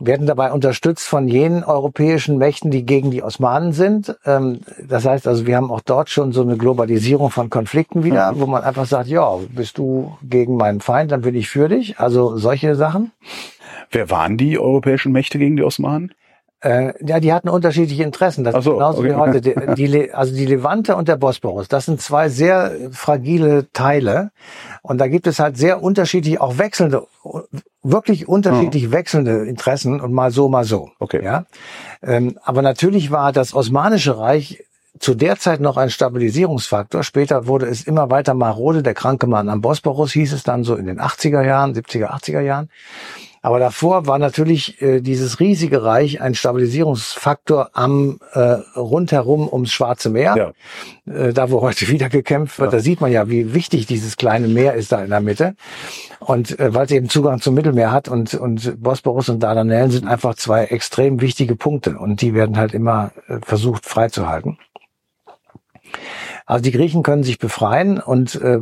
werden dabei unterstützt von jenen europäischen Mächten, die gegen die Osmanen sind. Ähm, Das heißt also, wir haben auch dort schon so eine Globalisierung von Konflikten wieder, wo man einfach sagt, ja, bist du gegen meinen Feind, dann bin ich für dich. Also solche Sachen. Wer waren die europäischen Mächte gegen die Osmanen? Äh, ja, die hatten unterschiedliche Interessen. Das Ach so, ist genauso okay. wie heute. Die, (laughs) die, also die Levante und der Bosporus, das sind zwei sehr fragile Teile. Und da gibt es halt sehr unterschiedlich, auch wechselnde, wirklich unterschiedlich wechselnde Interessen und mal so, mal so. Okay. Ja. Ähm, aber natürlich war das Osmanische Reich zu der Zeit noch ein Stabilisierungsfaktor. Später wurde es immer weiter marode. Der kranke Mann am Bosporus hieß es dann so in den 80er Jahren, 70er, 80er Jahren. Aber davor war natürlich äh, dieses riesige Reich ein Stabilisierungsfaktor am äh, rundherum ums Schwarze Meer. Ja. Äh, da wo heute (laughs) wieder gekämpft wird, da sieht man ja, wie wichtig dieses kleine Meer ist da in der Mitte. Und äh, weil es eben Zugang zum Mittelmeer hat und, und Bosporus und Dardanellen sind einfach zwei extrem wichtige Punkte und die werden halt immer äh, versucht freizuhalten. Also die Griechen können sich befreien und äh,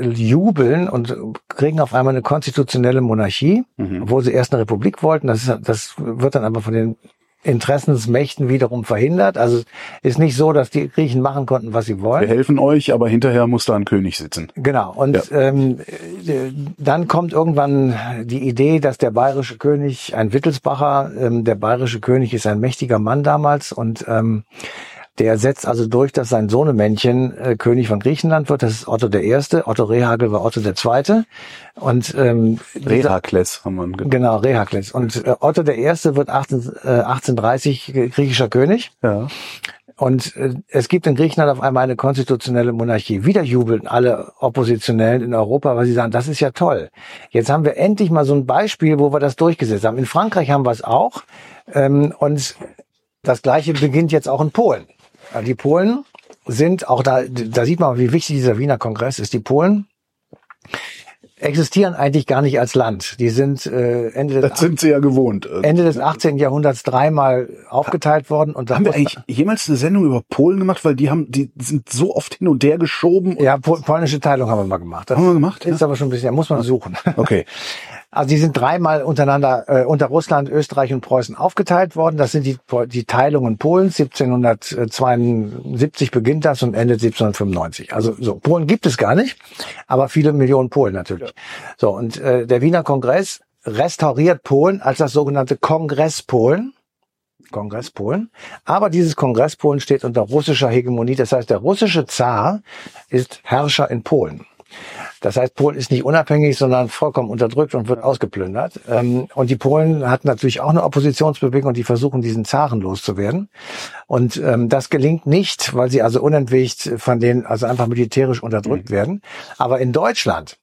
jubeln und kriegen auf einmal eine konstitutionelle Monarchie, obwohl sie erst eine Republik wollten. Das, ist, das wird dann aber von den Interessensmächten wiederum verhindert. Also ist nicht so, dass die Griechen machen konnten, was sie Wir wollen. helfen euch, aber hinterher muss da ein König sitzen. Genau. Und ähm, äh, dann kommt irgendwann die Idee, dass der bayerische König, ein Wittelsbacher, ähm, der bayerische König ist ein mächtiger Mann damals und ähm, der setzt also durch, dass sein Sohnemännchen äh, König von Griechenland wird. Das ist Otto der Erste. Otto Rehagel war Otto der Zweite. Und ähm, Rehakles haben wir ge- Genau, Rehakles. Und äh, Otto der Erste wird 18, äh, 1830 griechischer König. Ja. Und äh, es gibt in Griechenland auf einmal eine konstitutionelle Monarchie. Wieder jubeln alle Oppositionellen in Europa, weil sie sagen, das ist ja toll. Jetzt haben wir endlich mal so ein Beispiel, wo wir das durchgesetzt haben. In Frankreich haben wir es auch. Ähm, und das Gleiche beginnt jetzt auch in Polen. Ja, Die Polen sind auch da, da sieht man, wie wichtig dieser Wiener Kongress ist. Die Polen existieren eigentlich gar nicht als Land. Die sind äh, Ende des Das sind sie ja gewohnt. Ende des 18. Jahrhunderts dreimal aufgeteilt worden und haben wir eigentlich jemals eine Sendung über Polen gemacht? Weil die haben, die sind so oft hin und her geschoben. ja pol polnische Teilung haben wir mal gemacht. Das Haben wir gemacht, Ist aber schon ein bisschen, muss man suchen. Okay. (laughs) Also die sind dreimal untereinander äh, unter Russland, Österreich und Preußen aufgeteilt worden. Das sind die, die Teilungen Polens. 1772 beginnt das und endet 1795. Also so Polen gibt es gar nicht, aber viele Millionen Polen natürlich. So und äh, der Wiener Kongress restauriert Polen als das sogenannte Kongress Polen. Kongress Polen. Aber dieses Kongress Polen steht unter russischer Hegemonie. Das heißt, der russische Zar ist Herrscher in Polen. Das heißt, Polen ist nicht unabhängig, sondern vollkommen unterdrückt und wird ausgeplündert. Ähm, Und die Polen hatten natürlich auch eine Oppositionsbewegung und die versuchen, diesen Zaren loszuwerden. Und ähm, das gelingt nicht, weil sie also unentwegt von denen, also einfach militärisch unterdrückt werden. Aber in Deutschland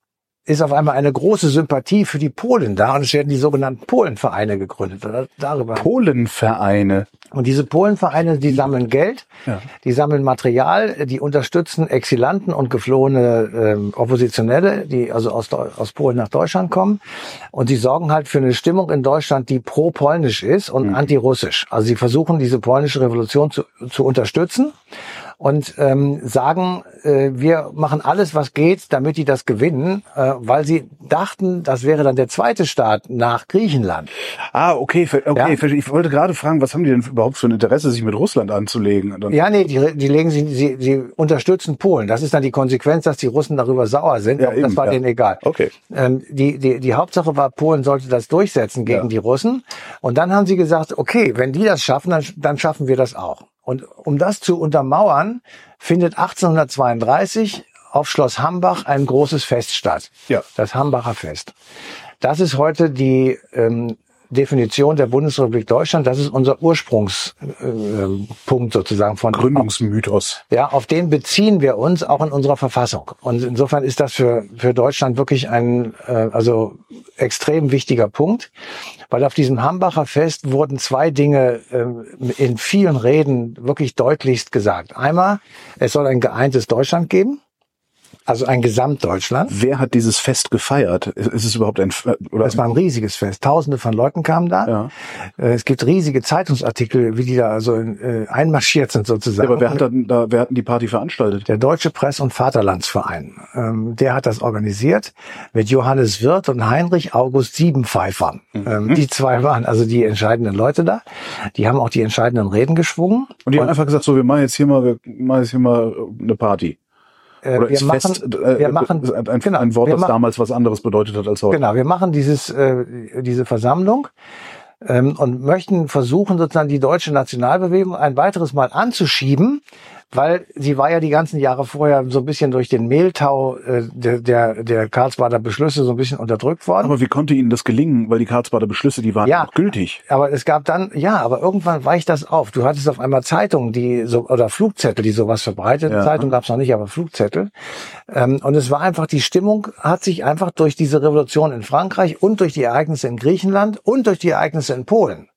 ist auf einmal eine große Sympathie für die Polen da und es werden die sogenannten Polenvereine gegründet. Oder Darüber Polenvereine. und diese Polenvereine, die sammeln Geld, Ja. die sammeln Material, die unterstützen Exilanten und geflohene ähm, Oppositionelle, die also aus, aus Polen nach Deutschland kommen. Und die sorgen halt für eine Stimmung in Deutschland, die pro-polnisch ist und anti-russisch. Also sie versuchen, diese polnische Revolution zu, zu unterstützen und ähm, sagen, äh, wir machen alles, was geht, damit die das gewinnen, äh, weil sie dachten, das wäre dann der zweite Staat nach Griechenland. Ah, okay, okay. Ja. Ich wollte gerade fragen, was haben die denn überhaupt für ein Interesse, sich mit Russland anzulegen? Dann, Ja, nee, die, die legen sie, sie, sie unterstützen Polen. Das ist dann die Konsequenz, dass die Russen darüber sauer sind. Ja, Aber das eben, war ja. denen egal. Okay. Ähm, die, die, die Hauptsache war, Polen sollte das durchsetzen gegen Ja. die Russen. Und dann haben sie gesagt, okay, wenn die das schaffen, dann, dann schaffen wir das auch. Und um das zu untermauern, findet 1832 auf Schloss Hambach ein großes Fest statt. Ja. Das Hambacher Fest. Das ist heute die ähm, Definition der Bundesrepublik Deutschland. Das ist unser Ursprungspunkt äh, ähm, sozusagen von Gründungsmythos. ja, auf den beziehen wir uns auch in unserer Verfassung. Und insofern ist das für, für Deutschland wirklich ein äh, also extrem wichtiger Punkt, weil auf diesem Hambacher Fest wurden zwei Dinge ähm, in vielen Reden wirklich deutlichst gesagt. Einmal, es soll ein geeintes Deutschland geben, also ein Gesamtdeutschland. Wer hat dieses Fest gefeiert? Ist es überhaupt ein, oder? Das war ein riesiges Fest. Tausende von Leuten kamen da. Ja. Äh, Es gibt riesige Zeitungsartikel, wie die da also einmarschiert sind Ja, sozusagen. aber wer hat dann da, wer hat denn die Party veranstaltet? Der Deutsche Press- und Vaterlandsverein, ähm, der hat das organisiert mit Johannes Wirth und Heinrich August Siebenpfeifer. Mhm. Ähm, die zwei waren also die entscheidenden Leute da. Die haben auch die entscheidenden Reden geschwungen. Und die haben einfach gesagt, so, wir machen jetzt hier mal, wir machen jetzt hier mal eine Party. Äh, Oder wir machen, Fest, äh, wir machen, ist ein, genau, ein Wort, das machen- damals was anderes bedeutet hat als heute. Genau, wir machen dieses, äh, diese Versammlung. ähm, und möchten versuchen, sozusagen die deutsche Nationalbewegung ein weiteres Mal anzuschieben, weil sie war ja die ganzen Jahre vorher so ein bisschen durch den Mehltau äh, der, der, der Karlsbader Beschlüsse so ein bisschen unterdrückt worden. Aber wie konnte Ihnen das gelingen? Weil die Karlsbader Beschlüsse, die waren Ja. noch gültig. Aber es gab dann, ja, aber irgendwann weicht das auf. Du hattest auf einmal Zeitungen, die so, oder Flugzettel, die sowas verbreiteten. Ja. Zeitung gab es noch nicht, aber Flugzettel. Ähm, und es war einfach, die Stimmung hat sich einfach durch diese Revolution in Frankreich und durch die Ereignisse in Griechenland und durch die Ereignisse in Polen,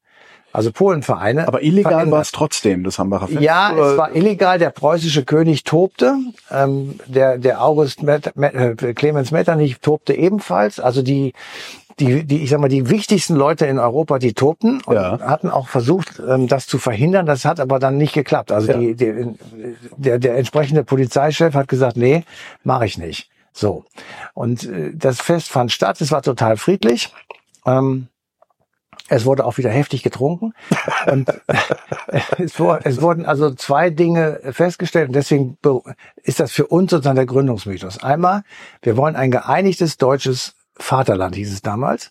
also Polenvereine. Aber illegal verändert. war es trotzdem, das Hambacher Fest. Ja, oder? es war illegal. Der preußische König tobte. Ähm, der, der August Met, Met, äh, Clemens Metternich tobte ebenfalls. Also die, die, die, ich sag mal, die wichtigsten Leute in Europa, die tobten und Ja. hatten auch versucht, ähm, das zu verhindern. Das hat aber dann nicht geklappt. Also Ja. die, die, der, der entsprechende Polizeichef hat gesagt, nee, mache ich nicht. So. Und äh, das Fest fand statt. Es war total friedlich. Ähm, es wurde auch wieder heftig getrunken. Und (laughs) es, es wurden also zwei Dinge festgestellt und deswegen ist das für uns sozusagen der Gründungsmythos. Einmal, wir wollen ein geeinigtes deutsches Vaterland, hieß es damals.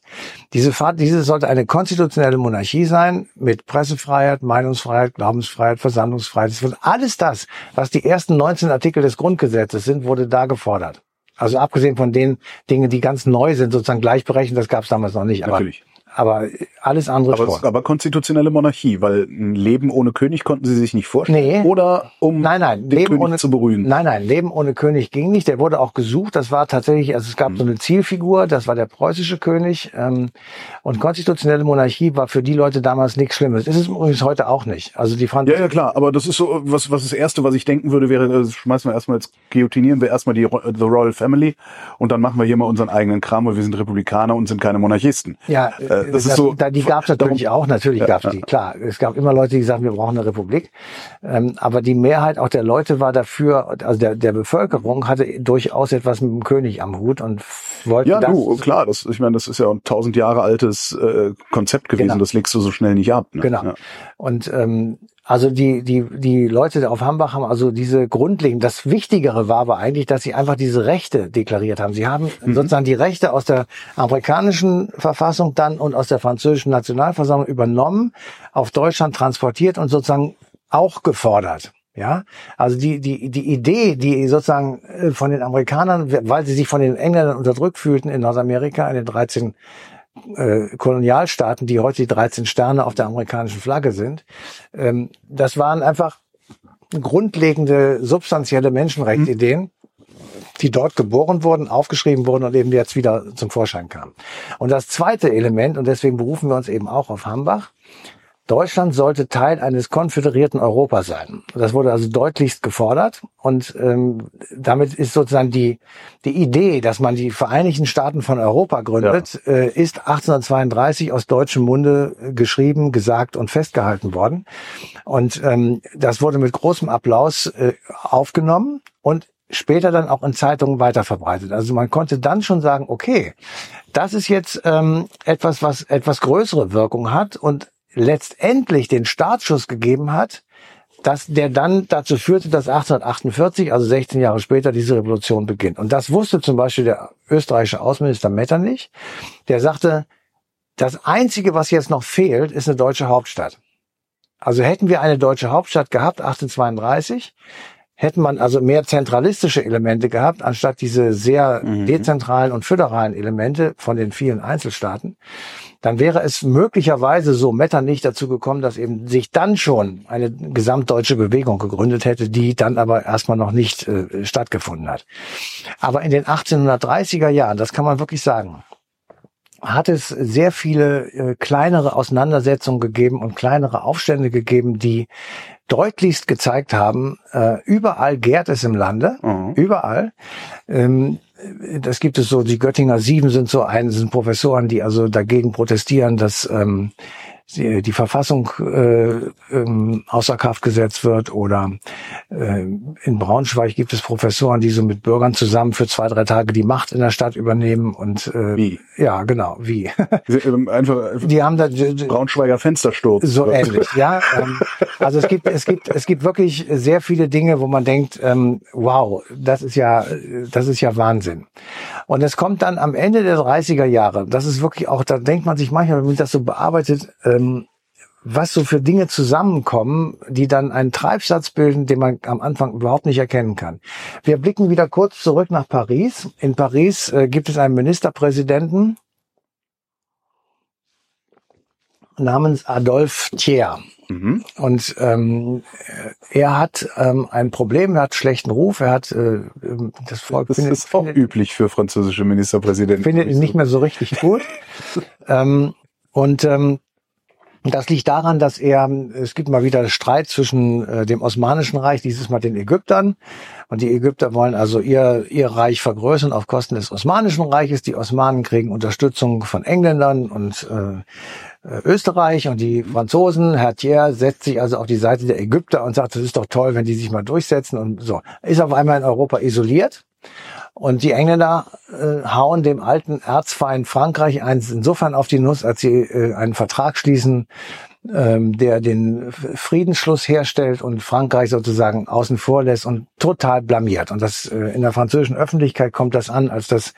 Diese, diese sollte eine konstitutionelle Monarchie sein mit Pressefreiheit, Meinungsfreiheit, Glaubensfreiheit, Versammlungsfreiheit. Es wird alles das, was die ersten 19 Artikel des Grundgesetzes sind, wurde da gefordert. Also abgesehen von den Dingen, die ganz neu sind, sozusagen gleichberechtigt, das gab es damals noch nicht. Aber, Natürlich. Aber alles andere Aber, es- aber konstitutionelle Monarchie, weil ein Leben ohne König konnten Sie sich nicht vorstellen. Nee. Oder um Nein, nein, den Leben König ohne zu berühren. Nein, nein, Leben ohne König ging nicht. Der wurde auch gesucht. Das war tatsächlich, also es Mhm. gab so eine Zielfigur. Das war der preußische König. Ähm, und konstitutionelle Monarchie war für die Leute damals nichts Schlimmes. Ist es übrigens heute auch nicht. Also die Franzosen. Ja, ja, klar, aber das ist so, was, was das Erste, was ich denken würde, wäre, äh, schmeißen wir erstmal jetzt, guillotinieren wir erstmal die Ro- The Royal Family und dann machen wir hier mal unseren eigenen Kram, weil wir sind Republikaner und sind keine Monarchisten. Ja, Äh, das ist so- da, die gab es natürlich auch, natürlich gab es die, klar. Es gab immer Leute, die sagten, wir brauchen eine Republik. Ähm, aber die Mehrheit auch der Leute war dafür, also der, der Bevölkerung hatte durchaus etwas mit dem König am Hut und wollte Ja, das, du, klar, das, ich meine, das ist ja ein tausend Jahre altes äh, Konzept gewesen, Genau. das legst du so schnell nicht ab. Ne? Genau. Ja. Und ähm, also die die die Leute auf Hambach haben also diese grundlegend. Das Wichtigere war aber eigentlich, dass sie einfach diese Rechte deklariert haben. Sie haben Mhm. sozusagen die Rechte aus der amerikanischen Verfassung dann und aus der französischen Nationalversammlung übernommen, auf Deutschland transportiert und sozusagen auch gefordert. Ja, also die, die, die Idee, die sozusagen äh, von den Amerikanern, weil sie sich von den Engländern unterdrückt fühlten in Nordamerika in den 13 äh, Kolonialstaaten, die heute die 13 Sterne auf der amerikanischen Flagge sind, ähm, das waren einfach grundlegende, substanzielle Menschenrechtsideen, die dort geboren wurden, aufgeschrieben wurden und eben jetzt wieder zum Vorschein kamen. Und das zweite Element, und deswegen berufen wir uns eben auch auf Hambach, Deutschland sollte Teil eines konföderierten Europa sein. Das wurde also deutlichst gefordert und ähm, damit ist sozusagen die die Idee, dass man die Vereinigten Staaten von Europa gründet, äh, ist 1832 aus deutschem Munde äh, geschrieben, gesagt und festgehalten worden. Und ähm, das wurde mit großem Applaus äh, aufgenommen und später dann auch in Zeitungen weiterverbreitet. Also man konnte dann schon sagen, okay, das ist jetzt ähm, etwas, was etwas größere Wirkung hat und letztendlich den Startschuss gegeben hat, dass der dann dazu führte, dass 1848, also 16 Jahre später, diese Revolution beginnt. Und das wusste zum Beispiel der österreichische Außenminister Metternich. Der sagte, das Einzige, was jetzt noch fehlt, ist eine deutsche Hauptstadt. Also hätten wir eine deutsche Hauptstadt gehabt, 1832, hätte man also mehr zentralistische Elemente gehabt, anstatt diese sehr Mhm. dezentralen und föderalen Elemente von den vielen Einzelstaaten, dann wäre es möglicherweise so Metternich dazu gekommen, dass eben sich dann schon eine gesamtdeutsche Bewegung gegründet hätte, die dann aber erstmal noch nicht äh, stattgefunden hat. Aber in den 1830er Jahren, das kann man wirklich sagen, hat es sehr viele äh, kleinere Auseinandersetzungen gegeben und kleinere Aufstände gegeben, die deutlichst gezeigt haben, äh, überall gärt es im Lande, Mhm. überall. Ähm, das gibt es so, die Göttinger Sieben sind so ein, sind Professoren, die also dagegen protestieren, dass ähm, die, die Verfassung äh, ähm, außer Kraft gesetzt wird oder äh, in Braunschweig gibt es Professoren, die so mit Bürgern zusammen für zwei, drei Tage die Macht in der Stadt übernehmen und äh, Wie? ja, genau, wie. Ähm, Einfach Die haben da Braunschweiger Fenstersturz. so ähnlich, ja. Ähm, also es gibt, es gibt, es gibt wirklich sehr viele Dinge, wo man denkt, ähm, wow, das ist ja, das ist ja Wahnsinn. Und es kommt dann am Ende der 30er Jahre, das ist wirklich auch, da denkt man sich manchmal, wenn man das so bearbeitet, ähm, was so für Dinge zusammenkommen, die dann einen Treibsatz bilden, den man am Anfang überhaupt nicht erkennen kann. Wir blicken wieder kurz zurück nach Paris. In Paris äh, gibt es einen Ministerpräsidenten namens Adolphe Thiers. Mhm. Und ähm, er hat ähm, ein Problem, er hat schlechten Ruf, er hat äh, ähm, das Volk Das findet, ist auch findet, üblich für französische Ministerpräsidenten. findet ihn nicht mehr so richtig gut. (laughs) ähm, und ähm, das liegt daran, dass er, es gibt mal wieder Streit zwischen äh, dem Osmanischen Reich, dieses Mal den Ägyptern. Und die Ägypter wollen also ihr, ihr Reich vergrößern auf Kosten des Osmanischen Reiches. Die Osmanen kriegen Unterstützung von Engländern und äh, äh, Österreich und die Franzosen. Herr Thiers setzt sich also auf die Seite der Ägypter und sagt, das ist doch toll, wenn die sich mal durchsetzen und so. Ist auf einmal in Europa isoliert. Und die Engländer äh, hauen dem alten Erzfeind Frankreich eins insofern auf die Nuss, als sie äh, einen Vertrag schließen, ähm, der den Friedensschluss herstellt und Frankreich sozusagen außen vor lässt und total blamiert. Und das äh, in der französischen Öffentlichkeit kommt das an als das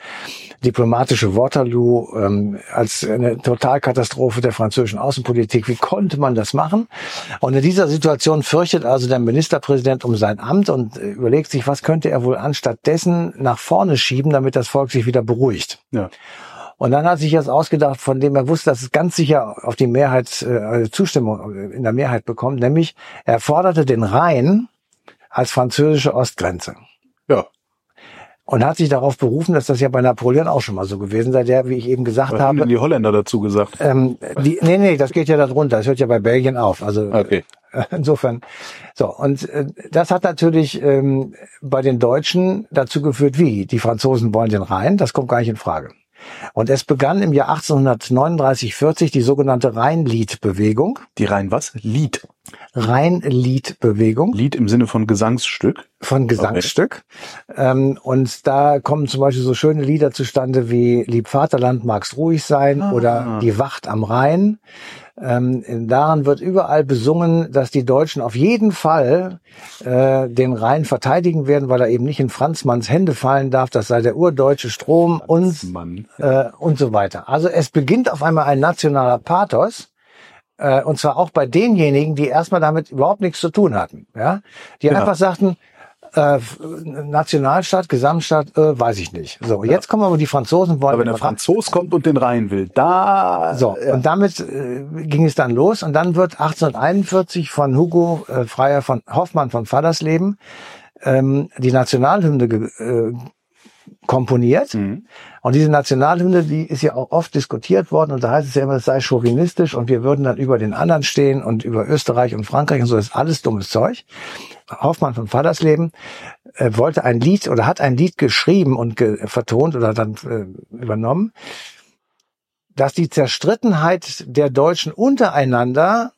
diplomatische Waterloo, ähm, als eine Totalkatastrophe der französischen Außenpolitik. Wie konnte man das machen? Und in dieser Situation fürchtet also der Ministerpräsident um sein Amt und äh, überlegt sich, was könnte er wohl anstatt dessen nach vorne schieben, damit das Volk sich wieder beruhigt. Ja. Und dann hat sich das ausgedacht, von dem er wusste, dass es ganz sicher auf die Mehrheit, äh, Zustimmung in der Mehrheit bekommt, nämlich er forderte den Rhein als französische Ostgrenze. Ja. Und hat sich darauf berufen, dass das ja bei Napoleon auch schon mal so gewesen sei, der, wie ich eben gesagt Was haben habe, denn die Holländer dazu gesagt? ähm, die, nee, nee, das geht ja darunter. Das hört ja bei Belgien auf. Also Okay. äh, (laughs) insofern. So, und äh, das hat natürlich ähm, bei den Deutschen dazu geführt, wie? Die Franzosen wollen den Rhein, das kommt gar nicht in Frage. Und es begann im Jahr 1839, 40 die sogenannte Rheinliedbewegung. Die rein was? Lied. Rheinliedbewegung Lied im Sinne von Gesangsstück. von Gesangsstück. Ähm, und da kommen zum Beispiel so schöne Lieder zustande wie Lieb Vaterland mag's ruhig sein Ah. oder Die Wacht am Rhein. Ähm, daran wird überall besungen, dass die Deutschen auf jeden Fall äh, den Rhein verteidigen werden, weil er eben nicht in Franzmanns Hände fallen darf. Das sei der urdeutsche Strom und äh, und so weiter. Also es beginnt auf einmal ein nationaler Pathos. Äh, und zwar auch bei denjenigen, die erstmal damit überhaupt nichts zu tun hatten. Ja? Die Ja. einfach sagten, äh, Nationalstaat, Gesamtstaat, äh, weiß ich nicht. So, jetzt kommen aber die Franzosen wollen. Aber wenn der Franzos kommt und den Rhein will, da. So, und damit äh, ging es dann los und dann wird 1841 von Hugo äh, Freier von Hoffmann von Vadersleben ähm, die Nationalhymne ge, äh, komponiert. Mhm. Und diese Nationalhymne, die ist ja auch oft diskutiert worden und da heißt es ja immer, es sei chauvinistisch und wir würden dann über den anderen stehen und über Österreich und Frankreich und so, das ist alles dummes Zeug. Hoffmann von Vadersleben äh, wollte ein Lied oder hat ein Lied geschrieben und ge vertont oder dann äh, übernommen, dass die Zerstrittenheit der Deutschen untereinander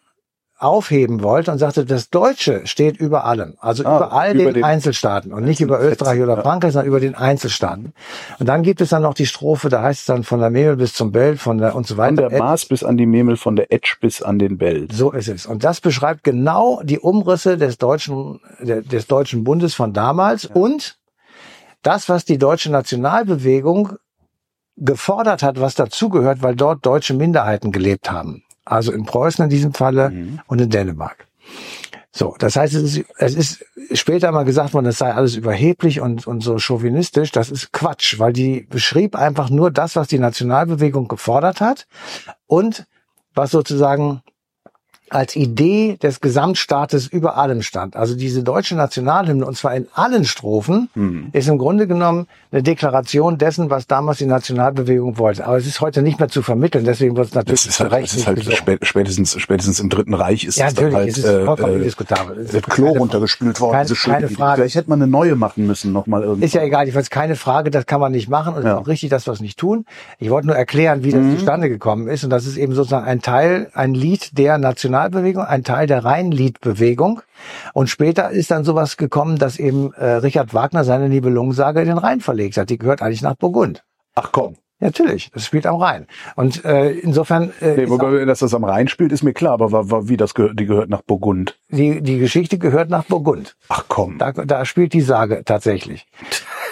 aufheben wollte und sagte, das Deutsche steht über allem, also Ah, über all über den, den Einzelstaaten und nicht über Österreich oder ja. Frankreich, sondern über den Einzelstaaten. Und dann gibt es dann noch die Strophe, da heißt es dann von der Memel bis zum Belt, von der und so Von weiter. der Maas bis an die Memel, von der Etsch bis an den Belt. So ist es. Und das beschreibt genau die Umrisse des deutschen, des deutschen Bundes von damals und das, was die deutsche Nationalbewegung gefordert hat, was dazugehört, weil dort deutsche Minderheiten gelebt haben. Also in Preußen in diesem Falle Mhm. und in Dänemark. So, das heißt, es ist, es ist später mal gesagt worden, es sei alles überheblich und, und so chauvinistisch. Das ist Quatsch, weil die beschrieb einfach nur das, was die Nationalbewegung gefordert hat und was sozusagen als Idee des Gesamtstaates über allem stand. Also diese deutsche Nationalhymne, und zwar in allen Strophen, Mhm. ist im Grunde genommen eine Deklaration dessen, was damals die Nationalbewegung wollte. Aber es ist heute nicht mehr zu vermitteln, deswegen wird es natürlich Das ist halt, das ist halt gesungen. spä- spätestens, spätestens im Dritten Reich ist Ja, es dann natürlich, halt, es ist vollkommen äh, indiskutabel. Es wird Klo runtergespült worden. keine- diese schöne keine. Frage. Vielleicht hätte man eine neue machen müssen, nochmal irgendwie. Ist ja egal, jedenfalls keine Frage, das kann man nicht machen und es Ja. ist auch richtig, dass wir es nicht tun. Ich wollte nur erklären, wie das Mhm. zustande gekommen ist und das ist eben sozusagen ein Teil, ein Lied der Nationalbewegung, ein Teil der Rheinliedbewegung. Und später ist dann sowas gekommen, dass eben äh, Richard Wagner seine Nibelungensage in den Rhein verlegt hat. Die gehört eigentlich nach Burgund. Ach komm. Natürlich, das spielt am Rhein. Und äh, insofern äh, Nee, wobei, dass das am Rhein spielt, ist mir klar, aber wa- wa- wie das gehört, die gehört nach Burgund. die, die Geschichte gehört nach Burgund. Ach komm. Da, da spielt die Sage tatsächlich.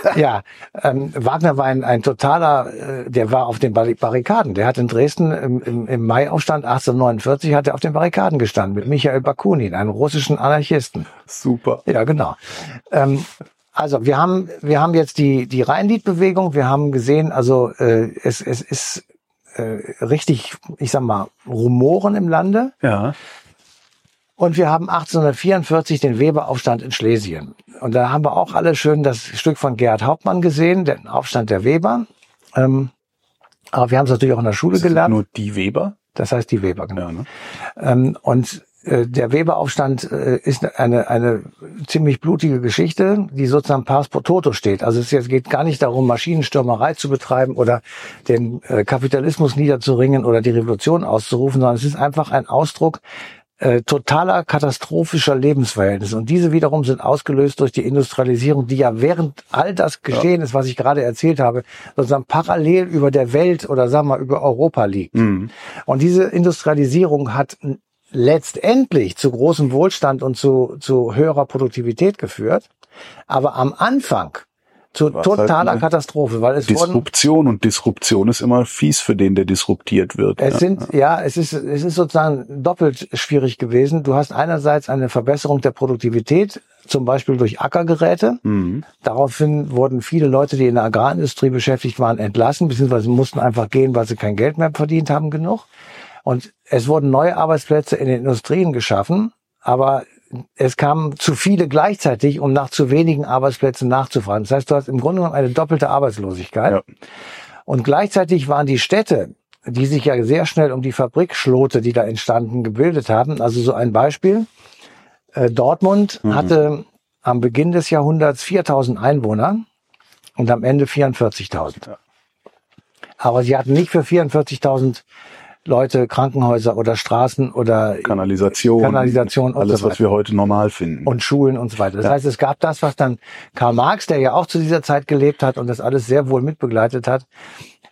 (laughs) ja, ähm, Wagner war ein, ein totaler, äh, der war auf den Barri- Barrikaden. Der hat in Dresden im, im, im Mai-Aufstand 1849 hat er auf den Barrikaden gestanden mit Michael Bakunin, einem russischen Anarchisten. Super. Ja, genau. Ähm, also wir haben wir haben jetzt die die Rheinliedbewegung. Wir haben gesehen, also äh, es es ist äh, richtig, ich sag mal, Rumoren im Lande. Ja. Und wir haben 1844 den Weberaufstand in Schlesien. Und da haben wir auch alle schön das Stück von Gerhard Hauptmann gesehen, den Aufstand der Weber. Ähm, aber wir haben es natürlich auch in der Schule gelernt. Nur die Weber? Das heißt die Weber, genau. Ja, ne? Ähm, und äh, der Weberaufstand äh, ist eine, eine ziemlich blutige Geschichte, die sozusagen pars pro toto steht. Also es jetzt geht gar nicht darum, Maschinenstürmerei zu betreiben oder den äh, Kapitalismus niederzuringen oder die Revolution auszurufen, sondern es ist einfach ein Ausdruck äh, totaler katastrophischer Lebensverhältnisse. Und diese wiederum sind ausgelöst durch die Industrialisierung, die ja während all das geschehen ist, was ich gerade erzählt habe, sozusagen parallel über der Welt oder sagen wir über Europa liegt. Mhm. Und diese Industrialisierung hat letztendlich zu großem Wohlstand und zu, zu höherer Produktivität geführt, aber am Anfang zu Was halt totaler eine Katastrophe, weil es wurden Disruption und Disruption ist immer fies für den, der disruptiert wird. es ja. sind, ja, es ist, es ist sozusagen doppelt schwierig gewesen. Du hast einerseits eine Verbesserung der Produktivität, zum Beispiel durch Ackergeräte. Mhm. Daraufhin wurden viele Leute, die in der Agrarindustrie beschäftigt waren, entlassen, beziehungsweise mussten einfach gehen, weil sie kein Geld mehr verdient haben genug. Und es wurden neue Arbeitsplätze in den Industrien geschaffen, aber es kamen zu viele gleichzeitig, um nach zu wenigen Arbeitsplätzen nachzufragen. Das heißt, du hast im Grunde genommen eine doppelte Arbeitslosigkeit. Ja. Und gleichzeitig waren die Städte, die sich ja sehr schnell um die Fabrikschlote, die da entstanden, gebildet haben. Also so ein Beispiel. Äh, Dortmund hatte am Beginn des Jahrhunderts 4000 Einwohner und am Ende 44.000. Ja. Aber sie hatten nicht für 44.000 Leute Krankenhäuser oder Straßen oder Kanalisation. Kanalisation Alles, so was wir heute normal finden. und Schulen und so weiter. Das Ja. heißt, es gab das, was dann Karl Marx, der ja auch zu dieser Zeit gelebt hat und das alles sehr wohl mitbegleitet hat,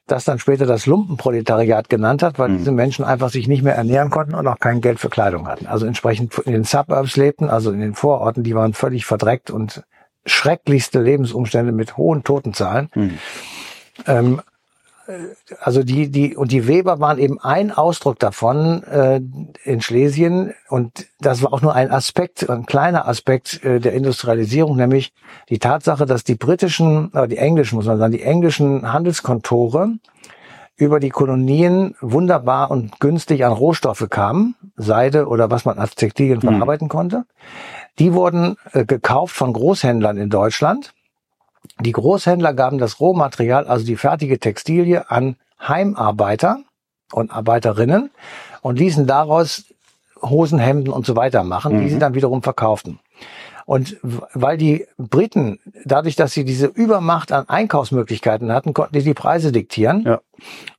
das dann später das Lumpenproletariat genannt hat, weil Mhm. diese Menschen einfach sich nicht mehr ernähren konnten und auch kein Geld für Kleidung hatten. Also entsprechend in den Suburbs lebten, also in den Vororten, die waren völlig verdreckt und schrecklichste Lebensumstände mit hohen Totenzahlen. Mhm. Ähm, äh, also die, die, und die Weber waren eben ein Ausdruck davon äh, in Schlesien. Und das war auch nur ein Aspekt, ein kleiner Aspekt äh, der Industrialisierung, nämlich die Tatsache, dass die britischen, äh, die englischen, muss man sagen, die englischen Handelskontore über die Kolonien wunderbar und günstig an Rohstoffe kamen, Seide oder was man als Textilien verarbeiten konnte. Die wurden äh, gekauft von Großhändlern in Deutschland. Die Großhändler gaben das Rohmaterial, also die fertige Textilie, an Heimarbeiter und Arbeiterinnen und ließen daraus Hosen, Hemden und so weiter machen, die Mhm. sie dann wiederum verkauften. Und weil die Briten, dadurch, dass sie diese Übermacht an Einkaufsmöglichkeiten hatten, konnten die die Preise diktieren. Ja.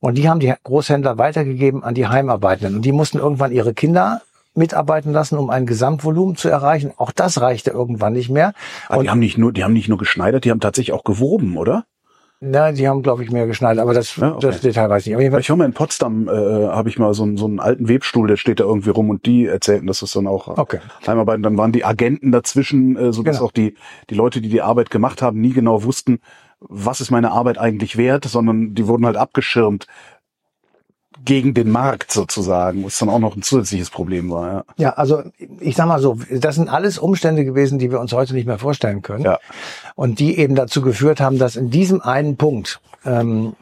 Und die haben die Großhändler weitergegeben an die Heimarbeitenden. Und die mussten irgendwann ihre Kinder mitarbeiten lassen, um ein Gesamtvolumen zu erreichen. Auch das reichte irgendwann nicht mehr. Ah, die haben nicht nur, die haben nicht nur geschneidert, die haben tatsächlich auch gewoben, oder? Na, die haben, glaube ich, mehr geschnallt, aber das, Ja, okay. das Detail weiß ich nicht. Aber ich habe mal in Potsdam, äh, habe ich mal so, einen- so einen alten Webstuhl, der steht da irgendwie rum und die erzählten, dass das dann auch Okay. Heimarbeiten, dann waren die Agenten dazwischen, äh, so dass Genau. auch die, die Leute, die die Arbeit gemacht haben, nie genau wussten, was ist meine Arbeit eigentlich wert, sondern die wurden halt abgeschirmt gegen den Markt sozusagen, was dann auch noch ein zusätzliches Problem war. Ja. ja, also ich sag mal so, das sind alles Umstände gewesen, die wir uns heute nicht mehr vorstellen können. Ja. Und die eben dazu geführt haben, dass in diesem einen Punkt ähm,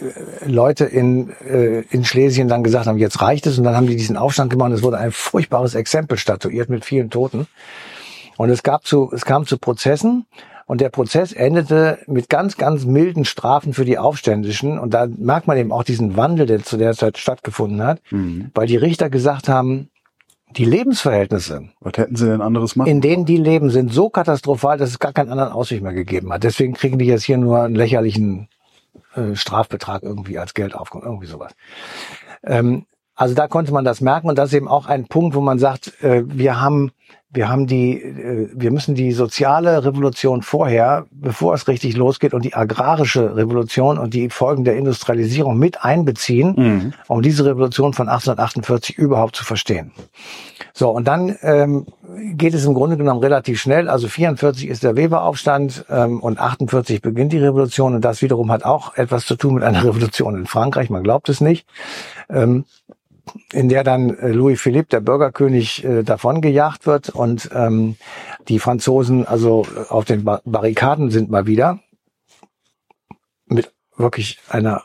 äh, Leute in, äh, in Schlesien dann gesagt haben, jetzt reicht es. Und dann haben die diesen Aufstand gemacht und es wurde ein furchtbares Exempel statuiert mit vielen Toten. Und es gab zu, es kam zu Prozessen und der Prozess endete mit ganz, ganz milden Strafen für die Aufständischen. Und da merkt man eben auch diesen Wandel, der zu der Zeit stattgefunden hat, Mhm. weil die Richter gesagt haben, die Lebensverhältnisse, Was hätten sie denn anderes machen? in denen die leben, sind so katastrophal, dass es gar keinen anderen Ausweg mehr gegeben hat. Deswegen kriegen die jetzt hier nur einen lächerlichen äh, Strafbetrag irgendwie als Geld aufkommen, irgendwie sowas. Ähm, Also da konnte man das merken und das ist eben auch ein Punkt, wo man sagt, äh, wir haben wir haben die, äh, wir müssen die soziale Revolution vorher, bevor es richtig losgeht, und die agrarische Revolution und die Folgen der Industrialisierung mit einbeziehen, mhm. um diese Revolution von 1848 überhaupt zu verstehen. So, und dann ähm, geht es im Grunde genommen relativ schnell. Also 44 ist der Weberaufstand ähm, und 48 beginnt die Revolution und das wiederum hat auch etwas zu tun mit einer (laughs) Revolution in Frankreich. Man glaubt es nicht. Ähm, in der dann äh, Louis Philippe, der Bürgerkönig, äh, davon gejagt wird. Und ähm, die Franzosen also auf den Barrikaden sind mal wieder mit wirklich einer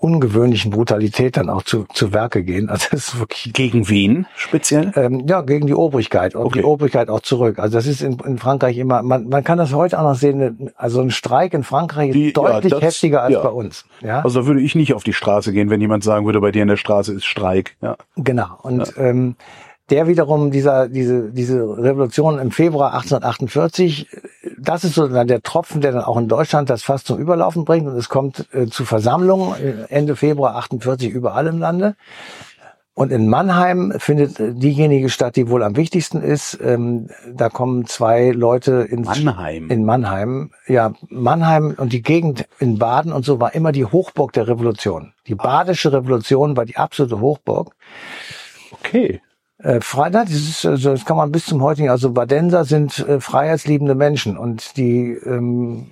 ungewöhnlichen Brutalität dann auch zu, zu Werke gehen. Also das ist wirklich gegen wen speziell? Ähm, ja, gegen die Obrigkeit und okay. die Obrigkeit auch zurück. Also das ist in, in Frankreich immer, man, man kann das heute auch noch sehen, also ein Streik in Frankreich die, ist deutlich ja, das, heftiger als ja. bei uns. Ja? Also da würde ich nicht auf die Straße gehen, wenn jemand sagen würde, bei dir in der Straße ist Streik. Ja. Genau. Und ja. ähm, der wiederum dieser diese diese Revolution im Februar 1848, das ist so dann der Tropfen, der dann auch in Deutschland das fast zum Überlaufen bringt und es kommt äh, zu Versammlungen äh, Ende Februar 48 überall im Lande. Und in Mannheim findet äh, diejenige statt, die wohl am wichtigsten ist. Ähm, da kommen zwei Leute ins Mannheim. in Mannheim. Ja, Mannheim und die Gegend in Baden und so war immer die Hochburg der Revolution. Die badische Revolution war die absolute Hochburg. Okay. Äh, Freiheit, das, ist, also das kann man bis zum heutigen, also Badenser sind äh, freiheitsliebende Menschen und die ähm,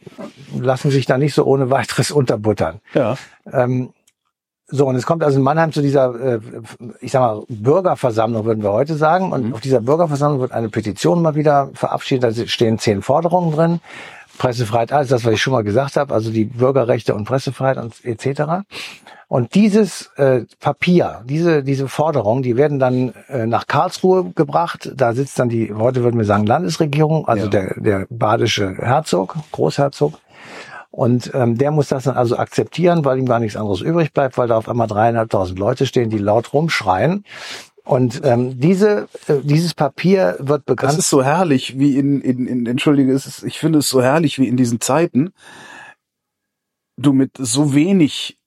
lassen sich da nicht so ohne weiteres (laughs) unterbuttern. Ja. Ähm, so, und es kommt also in Mannheim zu dieser, äh, ich sag mal, Bürgerversammlung, würden wir heute sagen. Und mhm. auf dieser Bürgerversammlung wird eine Petition mal wieder verabschiedet. Da stehen zehn Forderungen drin. Pressefreiheit, alles das, was ich schon mal gesagt habe, also die Bürgerrechte und Pressefreiheit und etc. Und dieses äh, Papier, diese, diese Forderung, die werden dann äh, nach Karlsruhe gebracht. Da sitzt dann die, heute würden wir sagen Landesregierung, also ja. der, der badische Herzog, Großherzog. Und ähm, der muss das dann also akzeptieren, weil ihm gar nichts anderes übrig bleibt, weil da auf einmal dreieinhalbtausend Leute stehen, die laut rumschreien. Und ähm, diese, äh, dieses Papier wird bekannt. Das ist so herrlich, wie in, in, in entschuldige, es ist, ich finde es so herrlich, wie in diesen Zeiten du mit so wenig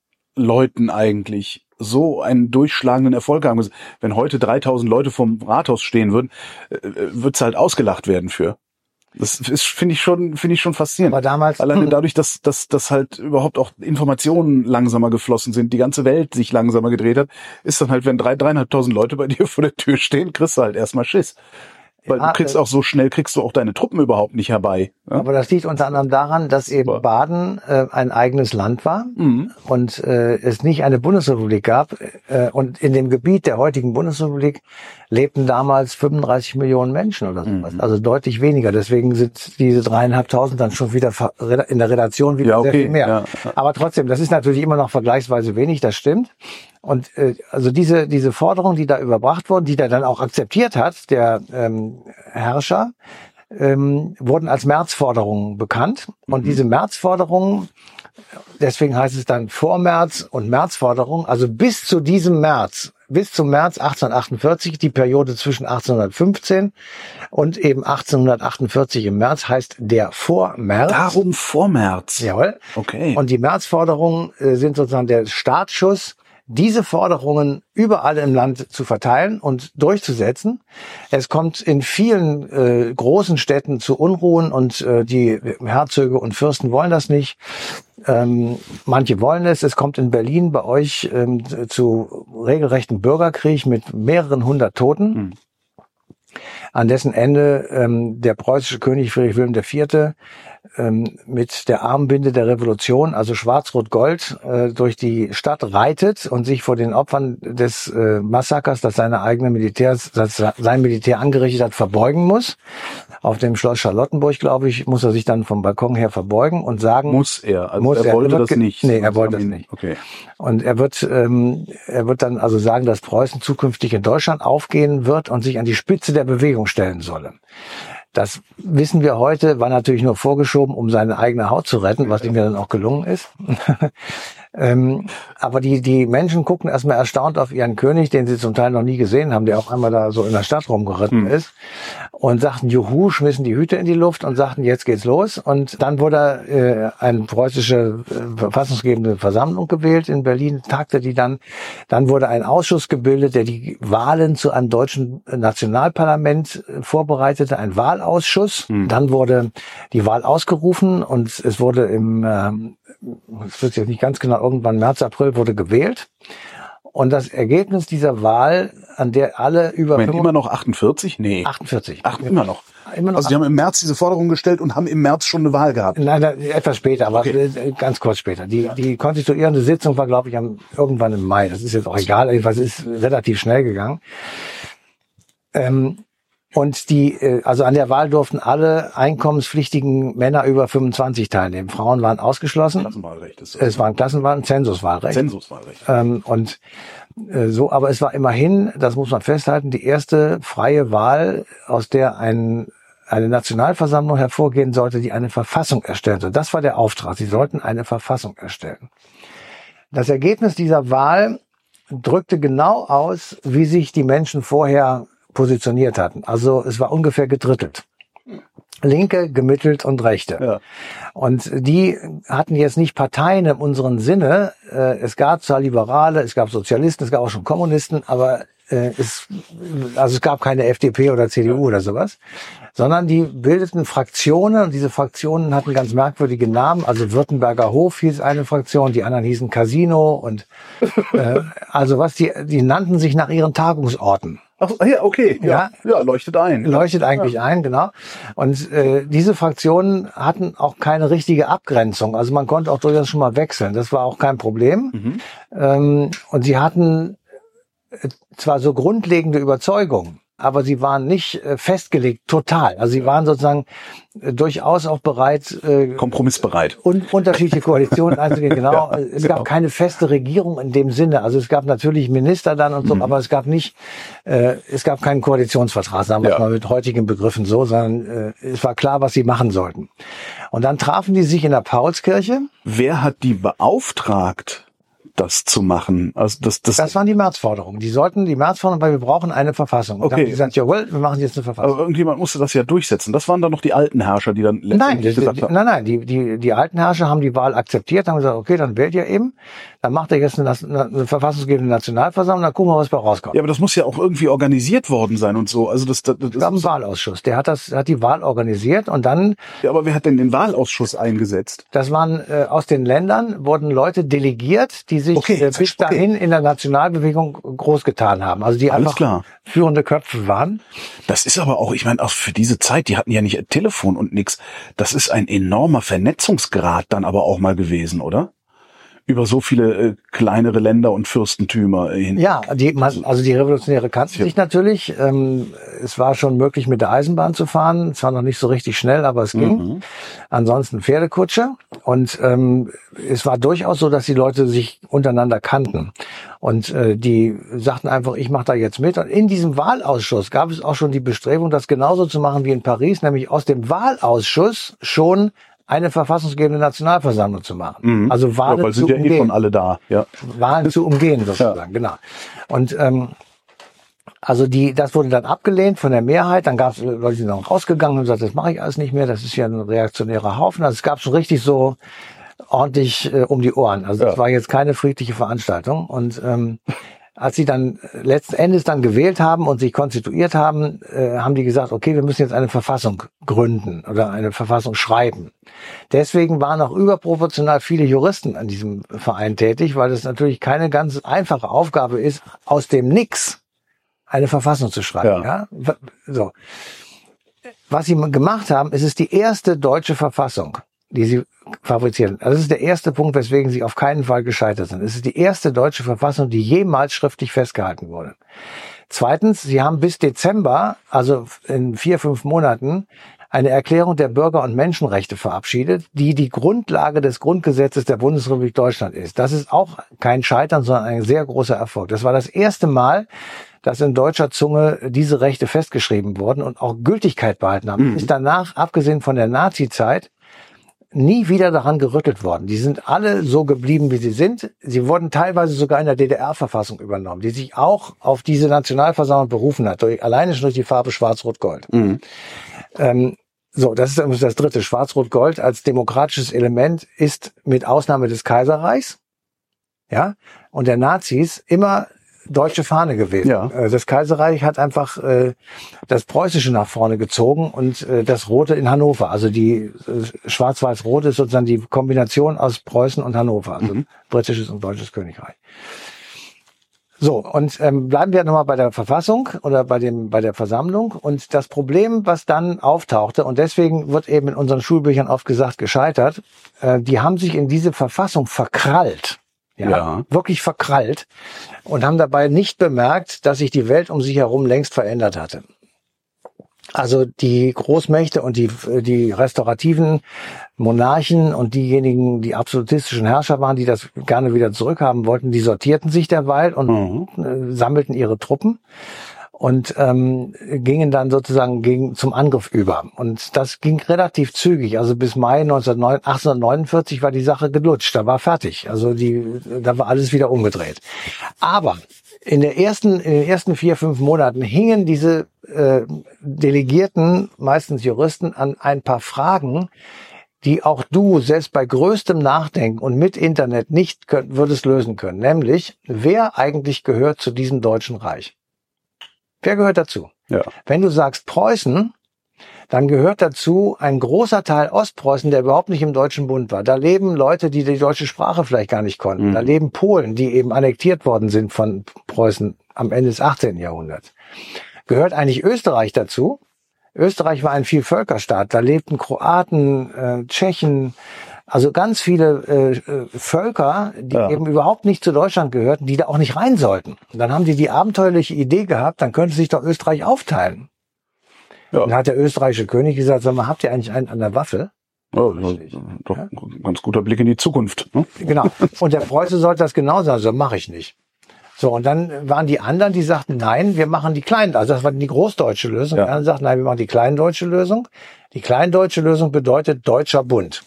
Leuten eigentlich so einen durchschlagenden Erfolg haben. Wenn heute 3000 Leute vom Rathaus stehen würden, äh, äh, wird's halt ausgelacht werden für. Das ist, finde ich schon, finde ich schon faszinierend. Aber damals alleine dadurch, dass, dass, dass halt überhaupt auch Informationen langsamer geflossen sind, die ganze Welt sich langsamer gedreht hat, ist dann halt, wenn drei, dreieinhalbtausend Leute bei dir (laughs) vor der Tür stehen, kriegst du halt erstmal Schiss. Weil ja, du kriegst auch so schnell, kriegst du auch deine Truppen überhaupt nicht herbei. Aber das liegt unter anderem daran, dass eben. Baden äh, ein eigenes Land war mhm. und äh, es nicht eine Bundesrepublik gab. Äh, und in dem Gebiet der heutigen Bundesrepublik lebten damals 35 Millionen Menschen oder sowas. Mhm. Also deutlich weniger. Deswegen sind diese dreieinhalbtausend dann schon wieder in der Relation wieder ja, okay. sehr viel mehr. Ja. Aber trotzdem, das ist natürlich immer noch vergleichsweise wenig, das stimmt. Und äh, also diese, diese Forderung, die da überbracht wurden, die der dann auch akzeptiert hat, der ähm, Herrscher, ähm, wurden als Märzforderungen bekannt. Und mhm. diese Märzforderungen, deswegen heißt es dann Vormärz und Märzforderung, also bis zu diesem März, bis zum März 1848, die Periode zwischen 1815 und eben 1848 im März heißt der Vormärz. Darum Vormärz. Jawohl. Okay. Und die Märzforderungen äh, sind sozusagen der Startschuss diese Forderungen überall im Land zu verteilen und durchzusetzen. Es kommt in vielen äh, großen Städten zu Unruhen und äh, die Herzöge und Fürsten wollen das nicht. Ähm, manche wollen es. Es kommt in Berlin bei euch ähm, zu regelrechten Bürgerkrieg mit mehreren hundert Toten. Mhm an dessen Ende ähm, der preußische König Friedrich Wilhelm IV ähm, mit der Armbinde der Revolution, also Schwarz-Rot-Gold, äh, durch die Stadt reitet und sich vor den Opfern des äh, Massakers, das seine eigene Militär, das sein Militär angerichtet hat, verbeugen muss. Auf dem Schloss Charlottenburg, glaube ich, muss er sich dann vom Balkon her verbeugen und sagen. Muss er? Also muss er, er wollte das nicht. Nee, er wollte das nicht. Okay. Und er wird, ähm, er wird dann also sagen, dass Preußen zukünftig in Deutschland aufgehen wird und sich an die Spitze der Bewegung stellen solle. Das wissen wir heute, war natürlich nur vorgeschoben, um seine eigene Haut zu retten, was ihm ja dann auch gelungen ist. (laughs) Ähm, aber die, die Menschen gucken erstmal erstaunt auf ihren König, den sie zum Teil noch nie gesehen haben, der auch einmal da so in der Stadt rumgeritten hm. ist und sagten Juhu, schmissen die Hüte in die Luft und sagten, jetzt geht's los. Und dann wurde äh, eine preußische äh, verfassungsgebende Versammlung gewählt in Berlin, tagte die dann. Dann wurde ein Ausschuss gebildet, der die Wahlen zu einem deutschen Nationalparlament äh, vorbereitete, ein Wahlausschuss. Hm. Dann wurde die Wahl ausgerufen und es wurde im ähm, es wird jetzt nicht ganz genau, irgendwann März, April wurde gewählt. Und das Ergebnis dieser Wahl, an der alle über Moment, immer noch 48? Nee. 48. Ach, immer noch. Immer noch also die haben im März diese Forderung gestellt und haben im März schon eine Wahl gehabt. Nein, etwas später, aber okay. Ganz kurz später. Die, ja. die konstituierende Sitzung war, glaube ich, am, irgendwann im Mai. Das ist jetzt auch egal, jedenfalls ist relativ schnell gegangen. Ähm, und die, äh, also an der Wahl durften alle einkommenspflichtigen Männer über 25 teilnehmen. Frauen waren ausgeschlossen. Klassenwahlrecht ist das. Es war ein Klassenwahl, Zensuswahlrecht. Zensuswahlrecht. Ähm, und äh, so, aber es war immerhin, das muss man festhalten, die erste freie Wahl, aus der ein eine Nationalversammlung hervorgehen sollte, die eine Verfassung erstellen soll. Das war der Auftrag. Sie sollten eine Verfassung erstellen. Das Ergebnis dieser Wahl drückte genau aus, wie sich die Menschen vorher positioniert hatten. Also es war ungefähr gedrittelt. Linke, gemittelt und Rechte. Ja. Und die hatten jetzt nicht Parteien in unserem Sinne. Äh, es gab zwar Liberale, es gab Sozialisten, es gab auch schon Kommunisten, aber äh, es, also es gab keine FDP oder CDU oder sowas, sondern die bildeten Fraktionen und diese Fraktionen hatten ganz merkwürdige Namen. Also Württemberger Hof hieß eine Fraktion, die anderen hießen Casino und äh, (laughs) also was die, die nannten sich nach ihren Tagungsorten. Ach, ja, okay. Ja, ja, ja leuchtet ein. Leuchtet eigentlich ja. ein, genau. Und äh, diese Fraktionen hatten auch keine richtige Abgrenzung. Also man konnte auch durchaus schon mal wechseln. Das war auch kein Problem. Mhm. Ähm, und sie hatten äh, zwar so grundlegende Überzeugungen, aber sie waren nicht äh, festgelegt total. Also sie waren sozusagen äh, durchaus auch bereit, äh, kompromissbereit, und unterschiedliche Koalitionen (laughs) einzugehen. Genau. ja, es genau. gab keine feste Regierung in dem Sinne. Also es gab natürlich Minister dann und so, mhm. aber es gab nicht, äh, es gab keinen Koalitionsvertrag, sagen wir ja. mal mit heutigen Begriffen so, sondern äh, es war klar, was sie machen sollten. Und dann trafen die sich in der Paulskirche. Wer hat die beauftragt? Das zu machen. Also das, das, das waren die Märzforderungen. Die sollten die Märzforderungen, weil wir brauchen eine Verfassung. Okay. Und die gesagt, jawohl, wir machen jetzt eine Verfassung. Aber irgendjemand musste das ja durchsetzen. Das waren dann noch die alten Herrscher, die dann nein, die, gesagt haben. Nein, nein, die, die, die alten Herrscher haben die Wahl akzeptiert, haben gesagt, okay, dann wählt ihr eben. Dann macht er jetzt eine, eine verfassungsgebende Nationalversammlung, dann gucken wir, was bei rauskommt. Ja, aber das muss ja auch irgendwie organisiert worden sein und so. Also das, das, das es gab einen Wahlausschuss, der hat das, hat die Wahl organisiert und dann. Ja, aber wer hat denn den Wahlausschuss eingesetzt? Das waren äh, aus den Ländern wurden Leute delegiert, die sich okay, äh, bis dahin okay. in der Nationalbewegung groß getan haben. Also die Alles einfach klar. führende Köpfe waren. Das ist aber auch, ich meine, auch für diese Zeit, die hatten ja nicht Telefon und nix. Das ist ein enormer Vernetzungsgrad dann aber auch mal gewesen, oder? Über so viele äh, kleinere Länder und Fürstentümer hin. Ja, die, also die Revolutionäre kannten ja. sich natürlich. Ähm, es war schon möglich, mit der Eisenbahn zu fahren. Zwar noch nicht so richtig schnell, aber es ging. Mhm. Ansonsten Pferdekutsche. Und ähm, es war durchaus so, dass die Leute sich untereinander kannten. Und äh, die sagten einfach, ich mache da jetzt mit. Und in diesem Wahlausschuss gab es auch schon die Bestrebung, das genauso zu machen wie in Paris, nämlich aus dem Wahlausschuss schon eine verfassungsgebende Nationalversammlung zu machen. Mhm. Also Wahlen ja, weil sind zu ja umgehen. eh schon alle da. Ja. Wahlen zu umgehen sozusagen, ja. genau. Und ähm, also die, das wurde dann abgelehnt von der Mehrheit. Dann gab es Leute, die sind noch rausgegangen und gesagt, das mache ich alles nicht mehr. Das ist ja ein reaktionärer Haufen. Also es gab schon richtig so ordentlich äh, um die Ohren. Also das ja. war jetzt keine friedliche Veranstaltung. Und ähm, als sie dann letzten Endes dann gewählt haben und sich konstituiert haben, äh, haben die gesagt, okay, wir müssen jetzt eine Verfassung gründen oder eine Verfassung schreiben. Deswegen waren auch überproportional viele Juristen an diesem Verein tätig, weil es natürlich keine ganz einfache Aufgabe ist, aus dem Nix eine Verfassung zu schreiben. Ja. ja? So. Was sie gemacht haben, ist es die erste deutsche Verfassung die sie fabrizieren. Also das ist der erste Punkt, weswegen sie auf keinen Fall gescheitert sind. Es ist die erste deutsche Verfassung, die jemals schriftlich festgehalten wurde. Zweitens, sie haben bis Dezember, also in vier, fünf Monaten, eine Erklärung der Bürger- und Menschenrechte verabschiedet, die die Grundlage des Grundgesetzes der Bundesrepublik Deutschland ist. Das ist auch kein Scheitern, sondern ein sehr großer Erfolg. Das war das erste Mal, dass in deutscher Zunge diese Rechte festgeschrieben wurden und auch Gültigkeit behalten haben. Mhm. Ist danach, abgesehen von der Nazi-Zeit, nie wieder daran gerüttelt worden. Die sind alle so geblieben, wie sie sind. Sie wurden teilweise sogar in der DDR-Verfassung übernommen, die sich auch auf diese Nationalversammlung berufen hat, durch, alleine schon durch die Farbe Schwarz-Rot-Gold. Mhm. Ähm, so, das ist übrigens das dritte. Schwarz-Rot-Gold als demokratisches Element ist mit Ausnahme des Kaiserreichs, ja, und der Nazis immer deutsche Fahne gewesen. Ja. Äh, Das Kaiserreich hat einfach äh, das Preußische nach vorne gezogen und äh, das Rote in Hannover. Also die äh, Schwarz-Weiß-Rot ist sozusagen die Kombination aus Preußen und Hannover, also britisches und deutsches Königreich. So, und ähm, bleiben wir nochmal bei der Verfassung oder bei dem bei der Versammlung. Und das Problem, was dann auftauchte, und deswegen wird eben in unseren Schulbüchern oft gesagt, gescheitert, äh, die haben sich in diese Verfassung verkrallt. Ja, Ja. wirklich verkrallt und haben dabei nicht bemerkt, dass sich die Welt um sich herum längst verändert hatte. Also die Großmächte und die, die restaurativen Monarchen und diejenigen, die absolutistischen Herrscher waren, die das gerne wieder zurückhaben wollten, die sortierten sich derweil und äh, sammelten ihre Truppen und ähm, gingen dann sozusagen gegen, zum Angriff über. Und das ging relativ zügig. Also bis Mai 1909 1849 war die Sache gelutscht. Da war fertig. Also die, da war alles wieder umgedreht. Aber in der ersten, in den ersten vier, fünf Monaten hingen diese äh, Delegierten, meistens Juristen, an ein paar Fragen, die auch du selbst bei größtem Nachdenken und mit Internet nicht könnt, würdest lösen können. Nämlich, wer eigentlich gehört zu diesem Deutschen Reich? Wer gehört dazu? Ja. Wenn du sagst Preußen, dann gehört dazu ein großer Teil Ostpreußen, der überhaupt nicht im Deutschen Bund war. Da leben Leute, die die deutsche Sprache vielleicht gar nicht konnten. Mhm. Da leben Polen, die eben annektiert worden sind von Preußen am Ende des 18. Jahrhunderts. Gehört eigentlich Österreich dazu? Österreich war ein Vielvölkerstaat. Da lebten Kroaten, äh, Tschechen, also ganz viele äh, Völker, die Ja. eben überhaupt nicht zu Deutschland gehörten, die da auch nicht rein sollten. Und dann haben die die abenteuerliche Idee gehabt, dann könnte sich doch Österreich aufteilen. Ja. Dann hat der österreichische König gesagt, sag mal, habt ihr eigentlich einen an der Waffe? Oh, ja, doch ein ganz guter Blick in die Zukunft. Ne? Genau. (laughs) Und der Preuße sollte das genau sagen, so mache ich nicht. So, und dann waren die anderen, die sagten, nein, wir machen die kleinen, also das war die großdeutsche Lösung. Ja. Die anderen sagten, nein, wir machen die kleindeutsche Lösung. Die kleindeutsche Lösung bedeutet Deutscher Bund.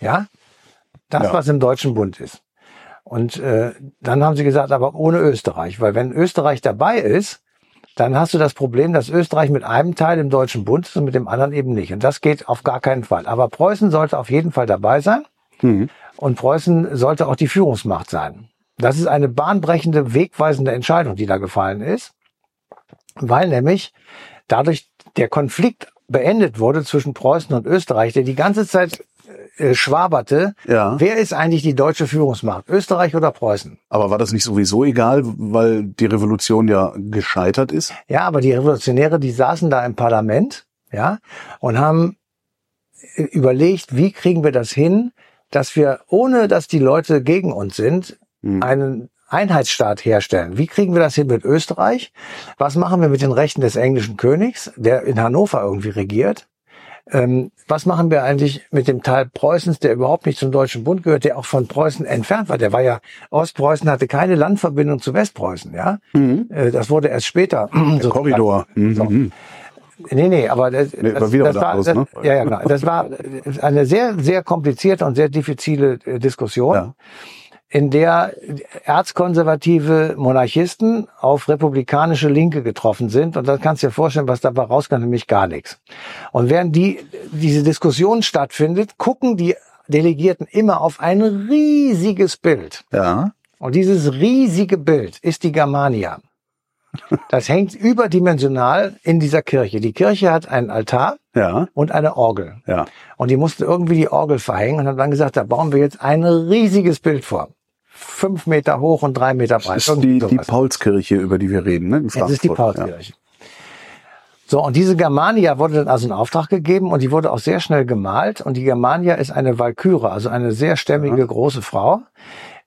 Ja? Das, Ja. was im Deutschen Bund ist. Und äh, dann haben sie gesagt, aber ohne Österreich, weil wenn Österreich dabei ist, dann hast du das Problem, dass Österreich mit einem Teil im Deutschen Bund ist und mit dem anderen eben nicht. Und das geht auf gar keinen Fall. Aber Preußen sollte auf jeden Fall dabei sein. Mhm. Und Preußen sollte auch die Führungsmacht sein. Das ist eine bahnbrechende, wegweisende Entscheidung, die da gefallen ist, weil nämlich dadurch der Konflikt beendet wurde zwischen Preußen und Österreich, der die ganze Zeit äh, schwaberte. Ja. Wer ist eigentlich die deutsche Führungsmacht? Österreich oder Preußen? Aber war das nicht sowieso egal, weil die Revolution ja gescheitert ist? Ja, aber die Revolutionäre, die saßen da im Parlament, ja, und haben äh, überlegt, wie kriegen wir das hin, dass wir, ohne dass die Leute gegen uns sind, Mhm. einen Einheitsstaat herstellen. Wie kriegen wir das hin mit Österreich? Was machen wir mit den Rechten des englischen Königs, der in Hannover irgendwie regiert? Ähm, was machen wir eigentlich mit dem Teil Preußens, der überhaupt nicht zum Deutschen Bund gehört, der auch von Preußen entfernt war? Der war ja, Ostpreußen hatte keine Landverbindung zu Westpreußen, ja? Äh, Das wurde erst später. Der Korridor. Mhm. So. Nee, nee, aber das, Nee, das, war wieder das war, das, ne? ja, ja, genau. Das war eine sehr, sehr komplizierte und sehr diffizile äh, Diskussion, Ja. In der erzkonservative Monarchisten auf republikanische Linke getroffen sind. Und dann kannst du dir vorstellen, was dabei rauskam, nämlich gar nichts. Und während die, diese Diskussion stattfindet, gucken die Delegierten immer auf ein riesiges Bild. Ja. Und dieses riesige Bild ist die Germania. Das hängt überdimensional in dieser Kirche. Die Kirche hat einen Altar Ja. und eine Orgel. Ja. Und die mussten irgendwie die Orgel verhängen und haben dann gesagt, da bauen wir jetzt ein riesiges Bild vor. Fünf Meter hoch und drei Meter breit. Das ist die, die. Paulskirche, über die wir reden, ne? In Das ist die Frankfurt, Paulskirche. So, und diese Germania wurde dann also in Auftrag gegeben und die wurde auch sehr schnell gemalt. Und die Germania ist eine Walküre, also eine sehr stämmige große Frau,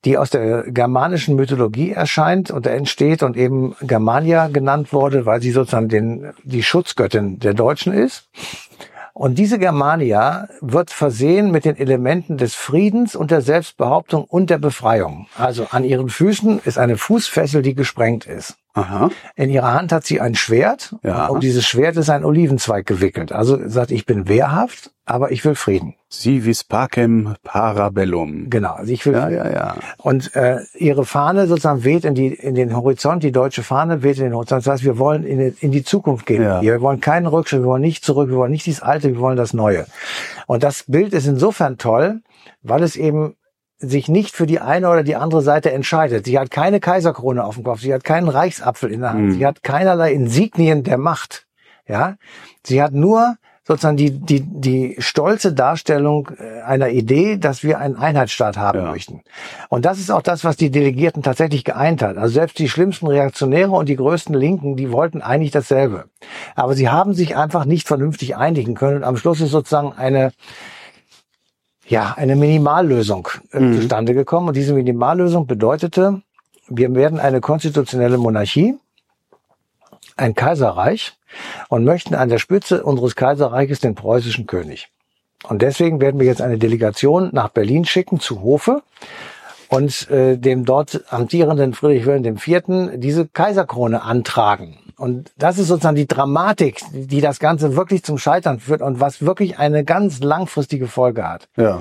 die aus der germanischen Mythologie erscheint und entsteht und eben Germania genannt wurde, weil sie sozusagen den, die Schutzgöttin der Deutschen ist. Und diese Germania wird versehen mit den Elementen des Friedens und der Selbstbehauptung und der Befreiung. Also an ihren Füßen ist eine Fußfessel, die gesprengt ist. Aha. In ihrer Hand hat sie ein Schwert. Ja. Und um dieses Schwert ist ein Olivenzweig gewickelt. Also sagt, ich bin wehrhaft, aber ich will Frieden. Si vis pacem parabellum. Genau. Also ich will Ja, ja, ja. Und äh, ihre Fahne sozusagen weht in, die, in den Horizont, die deutsche Fahne weht in den Horizont. Das heißt, wir wollen in, die- in die Zukunft gehen. Ja. Wir wollen keinen Rückschritt, wir wollen nicht zurück, wir wollen nicht dieses Alte, wir wollen das Neue. Und das Bild ist insofern toll, weil es eben sich nicht für die eine oder die andere Seite entscheidet. Sie hat keine Kaiserkrone auf dem Kopf, sie hat keinen Reichsapfel in der Hand, Mhm. sie hat keinerlei Insignien der Macht. Ja, sie hat nur sozusagen die die die stolze Darstellung äh, einer Idee, dass wir einen Einheitsstaat haben Ja. möchten. Und das ist auch das, was die Delegierten tatsächlich geeint hat. Also selbst die schlimmsten Reaktionäre und die größten Linken, die wollten eigentlich dasselbe. Aber sie haben sich einfach nicht vernünftig einigen können. Und am Schluss ist sozusagen eine ja, eine Minimallösung äh, Mhm. zustande gekommen. Und diese Minimallösung bedeutete, wir werden eine konstitutionelle Monarchie, ein Kaiserreich und möchten an der Spitze unseres Kaiserreiches den preußischen König. Und deswegen werden wir jetzt eine Delegation nach Berlin schicken zu Hofe und äh, dem dort amtierenden Friedrich Wilhelm IV. diese Kaiserkrone antragen. Und das ist sozusagen die Dramatik, die das Ganze wirklich zum Scheitern führt und was wirklich eine ganz langfristige Folge hat. Ja.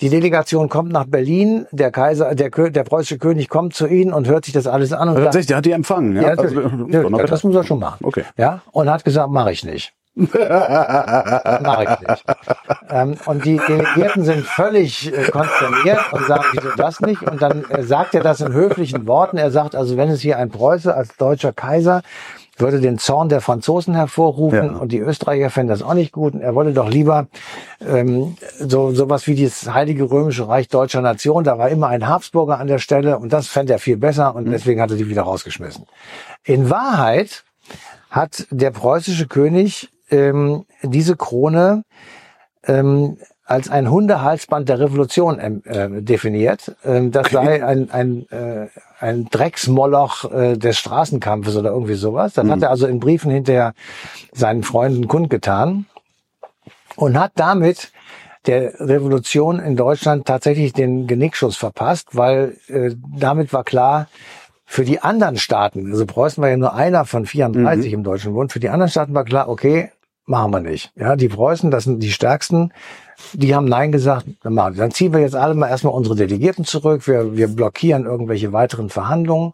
Die Delegation kommt nach Berlin, der Kaiser, der, der preußische König kommt zu ihnen und hört sich das alles an und sagt, Tatsächlich, der hat die empfangen. Ja, ja, Also, noch Ja, besser. das muss er schon machen. Okay. Ja, und hat gesagt, mache ich nicht. Mache ich nicht. ähm, und die Delegierten sind völlig äh, konsterniert und sagen, wieso das nicht? Und dann äh, sagt er das in höflichen Worten. Er sagt, also wenn es hier ein Preuße als deutscher Kaiser würde den Zorn der Franzosen hervorrufen Ja. und die Österreicher fänden das auch nicht gut. Und er wollte doch lieber ähm, so sowas wie dieses Heilige Römische Reich deutscher Nation. Da war immer ein Habsburger an der Stelle und das fände er viel besser und deswegen hat er die wieder rausgeschmissen. In Wahrheit hat der preußische König ähm, diese Krone ähm, als ein Hundehalsband der Revolution ähm, äh, definiert. Ähm, das sei ein, ein, äh, ein Drecksmoloch äh, des Straßenkampfes oder irgendwie sowas. Das hat er also in Briefen hinterher seinen Freunden kundgetan und hat damit der Revolution in Deutschland tatsächlich den Genickschuss verpasst, weil äh, damit war klar, für die anderen Staaten, also Preußen war ja nur einer von 34 im Deutschen Bund, für die anderen Staaten war klar, okay, machen wir nicht. Ja, die Preußen, das sind die stärksten, die haben Nein gesagt, dann machen wir. Dann ziehen wir jetzt alle mal erstmal unsere Delegierten zurück, wir, wir blockieren irgendwelche weiteren Verhandlungen.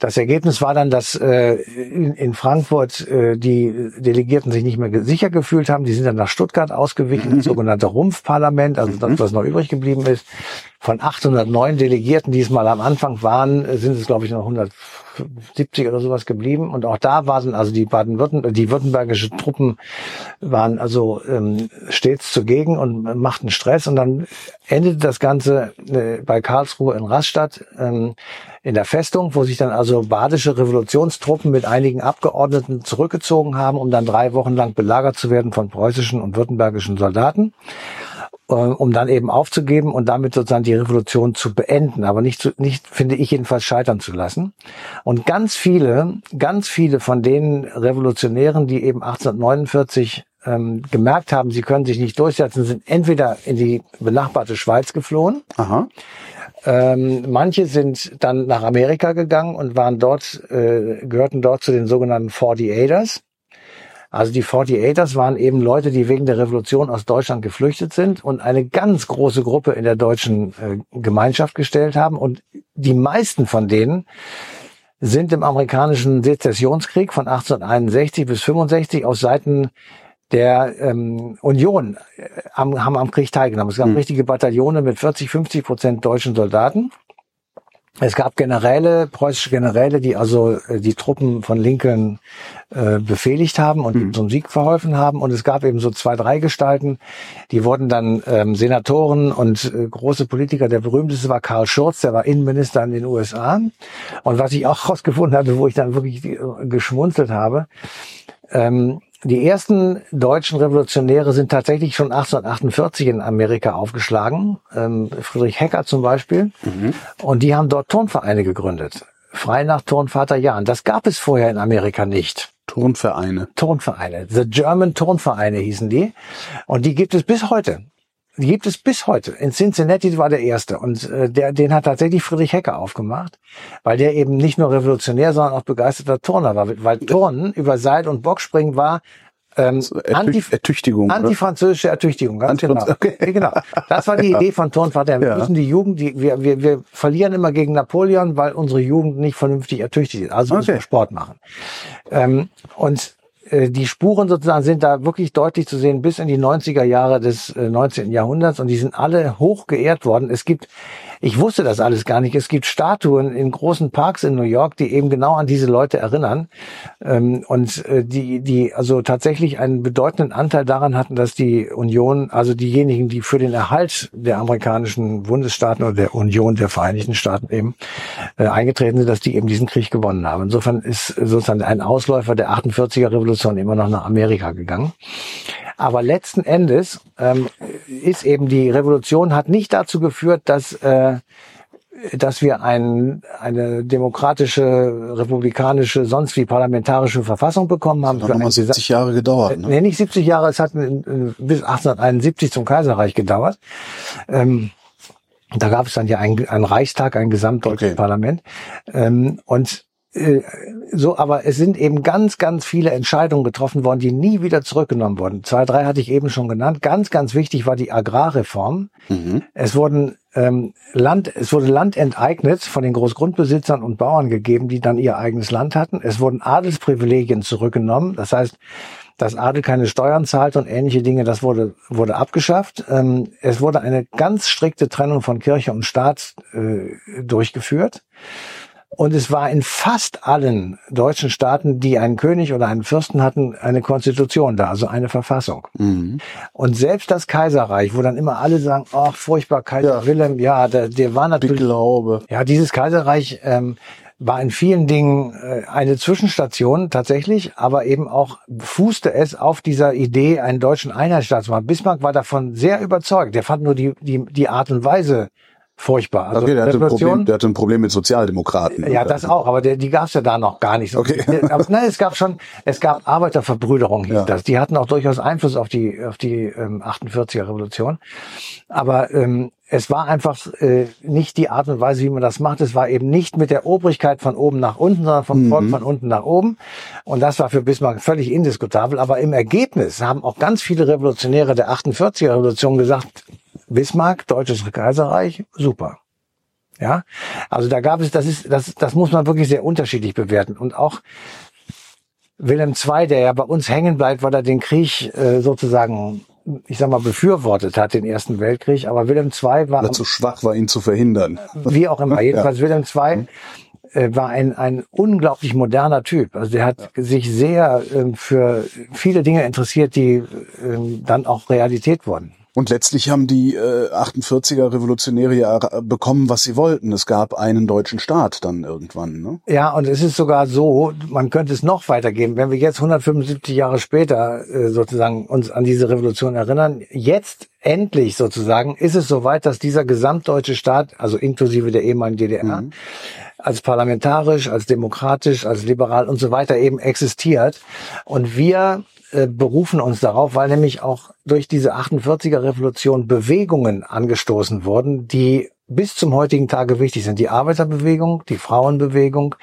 Das Ergebnis war dann, dass äh, in, in Frankfurt äh, die Delegierten sich nicht mehr sicher gefühlt haben. Die sind dann nach Stuttgart ausgewichen, das sogenannte Rumpfparlament, also das, was noch übrig geblieben ist. Von 809 Delegierten, die es mal am Anfang waren, sind es, glaube ich, noch 170 oder sowas geblieben. Und auch da waren also die Baden-Württemberg, die württembergische Truppen waren also ähm, stets zugegen und machten Stress. Und dann endete das Ganze äh, bei Karlsruhe in Rastatt ähm, in der Festung, wo sich dann also badische Revolutionstruppen mit einigen Abgeordneten zurückgezogen haben, um dann drei Wochen lang belagert zu werden von preußischen und württembergischen Soldaten um dann eben aufzugeben und damit sozusagen die Revolution zu beenden, aber nicht, zu, nicht finde ich jedenfalls scheitern zu lassen. Und ganz viele, ganz viele von den Revolutionären, die eben 1849 ähm, gemerkt haben, sie können sich nicht durchsetzen, sind entweder in die benachbarte Schweiz geflohen, Aha. ähm, manche sind dann nach Amerika gegangen und waren dort, äh, gehörten dort zu den sogenannten 48ers. Also die 48ers waren eben Leute, die wegen der Revolution aus Deutschland geflüchtet sind und eine ganz große Gruppe in der deutschen äh, Gemeinschaft gestellt haben. Und die meisten von denen sind im amerikanischen Sezessionskrieg von 1861 bis 65 aus Seiten der ähm, Union äh, am, haben am Krieg teilgenommen. Es gab richtige Bataillone mit 40, 50 Prozent deutschen Soldaten. Es gab Generäle, preußische Generäle, die also äh, die Truppen von Lincoln äh, befehligt haben und ihm zum Sieg verholfen haben. Und es gab eben so zwei, drei Gestalten, die wurden dann ähm, Senatoren und äh, große Politiker. Der berühmteste war Karl Schurz, der war Innenminister in den USA. Und was ich auch (laughs) herausgefunden hatte, wo ich dann wirklich äh, geschmunzelt habe, ähm, die ersten deutschen Revolutionäre sind tatsächlich schon 1848 in Amerika aufgeschlagen. Ähm, Friedrich Hecker zum Beispiel. Und die haben dort Turnvereine gegründet. Frei nach Turnvater Jahn. Das gab es vorher in Amerika nicht. Turnvereine. Turnvereine. The German Turnvereine hießen die. Und die gibt es bis heute. Die gibt es bis heute. In Cincinnati war der erste und äh, der, den hat tatsächlich Friedrich Hecker aufgemacht, weil der eben nicht nur revolutionär, sondern auch begeisterter Turner war. Weil Turnen über Seil und Bockspringen war ähm, Ertüch Ertüchtigung. Antifranzösische Ertüchtigung, ganz Antifranz genau. okay. genau. Das war die Idee von Turnvater. Wir Ja. müssen die Jugend, die, wir, wir, wir verlieren immer gegen Napoleon, weil unsere Jugend nicht vernünftig ertüchtigt ist. Also müssen Okay. wir Sport machen. Ähm, und die Spuren sozusagen sind da wirklich deutlich zu sehen bis in die 90er Jahre des äh, 19. Jahrhunderts und die sind alle hoch geehrt worden. Es gibt, ich wusste das alles gar nicht, es gibt Statuen in großen Parks in New York, die eben genau an diese Leute erinnern ähm, und äh, die, die also tatsächlich einen bedeutenden Anteil daran hatten, dass die Union, also diejenigen, die für den Erhalt der amerikanischen Bundesstaaten oder der Union der Vereinigten Staaten eben äh, eingetreten sind, dass die eben diesen Krieg gewonnen haben. Insofern ist sozusagen ein Ausläufer der 48er Revolution immer noch nach Amerika gegangen. Aber letzten Endes ähm, ist eben die Revolution hat nicht dazu geführt, dass äh, dass wir ein, eine demokratische, republikanische, sonst wie parlamentarische Verfassung bekommen haben. Hat für nochmal ein Gesa- 70 Jahre gedauert. Ne? Nee, nicht 70 Jahre, es hat in, bis 1871 zum Kaiserreich gedauert. Ähm, da gab es dann ja einen, einen Reichstag, ein gesamtdeutsches Okay. Parlament. Ähm, und äh, so, aber es sind eben ganz, ganz viele Entscheidungen getroffen worden, die nie wieder zurückgenommen wurden. Zwei, drei hatte ich eben schon genannt. Ganz, ganz wichtig war die Agrarreform. Mhm. Es wurden ähm, Land, es wurde Land enteignet von den Großgrundbesitzern und Bauern gegeben, die dann ihr eigenes Land hatten. Es wurden Adelsprivilegien zurückgenommen. Das heißt, dass Adel keine Steuern zahlt und ähnliche Dinge, das wurde, wurde abgeschafft. Ähm, es wurde eine ganz strikte Trennung von Kirche und Staat äh, durchgeführt. Und es war in fast allen deutschen Staaten, die einen König oder einen Fürsten hatten, eine Konstitution da, also eine Verfassung. Mhm. Und selbst das Kaiserreich, wo dann immer alle sagen, ach, furchtbar, Kaiser Ja. Wilhelm, ja, der, der war Ich natürlich, glaube. ja, dieses Kaiserreich ähm, war in vielen Dingen äh, eine Zwischenstation tatsächlich, aber eben auch fußte es auf dieser Idee, einen deutschen Einheitsstaat zu machen. Bismarck war davon sehr überzeugt. Der fand nur die, die, die Art und Weise furchtbar. Also okay, der hatte, Problem, der hatte ein Problem mit Sozialdemokraten. ja, das auch, aber der, die gab's ja da noch gar nicht. Okay. (laughs) Aber, nein, es gab schon, es gab Arbeiterverbrüderung, hieß Ja. das. Die hatten auch durchaus Einfluss auf die, auf die ähm, 48er Revolution. Aber ähm, es war einfach äh, nicht die Art und Weise, wie man das macht. Es war eben nicht mit der Obrigkeit von oben nach unten, sondern vom Volk von unten nach oben. Und das war für Bismarck völlig indiskutabel. Aber im Ergebnis haben auch ganz viele Revolutionäre der 48er Revolution gesagt, Bismarck, Deutsches Kaiserreich, super. Ja, also da gab es, das ist, das, das muss man wirklich sehr unterschiedlich bewerten. Und auch Wilhelm II, der ja bei uns hängen bleibt, weil er den Krieg äh, sozusagen, ich sag mal, befürwortet hat, den Ersten Weltkrieg. Aber Wilhelm II war, er zu schwach war, ihn zu verhindern. wie auch immer, (laughs) jedenfalls Wilhelm II äh, war ein, ein unglaublich moderner Typ. Also der hat sich sehr ähm, für viele Dinge interessiert, die ähm, dann auch Realität wurden. Und letztlich haben die äh, 48er Revolutionäre ja äh, bekommen, was sie wollten. Es gab einen deutschen Staat dann irgendwann. Ne? Ja, und es ist sogar so, man könnte es noch weitergeben, wenn wir jetzt 175 Jahre später äh, sozusagen uns an diese Revolution erinnern, jetzt endlich sozusagen ist es soweit, dass dieser gesamtdeutsche Staat, also inklusive der ehemaligen DDR, als parlamentarisch, als demokratisch, als liberal und so weiter eben existiert. Und wir äh, berufen uns darauf, weil nämlich auch durch diese 48er Revolution Bewegungen angestoßen wurden, die bis zum heutigen Tage wichtig sind. Die Arbeiterbewegung, die Frauenbewegung.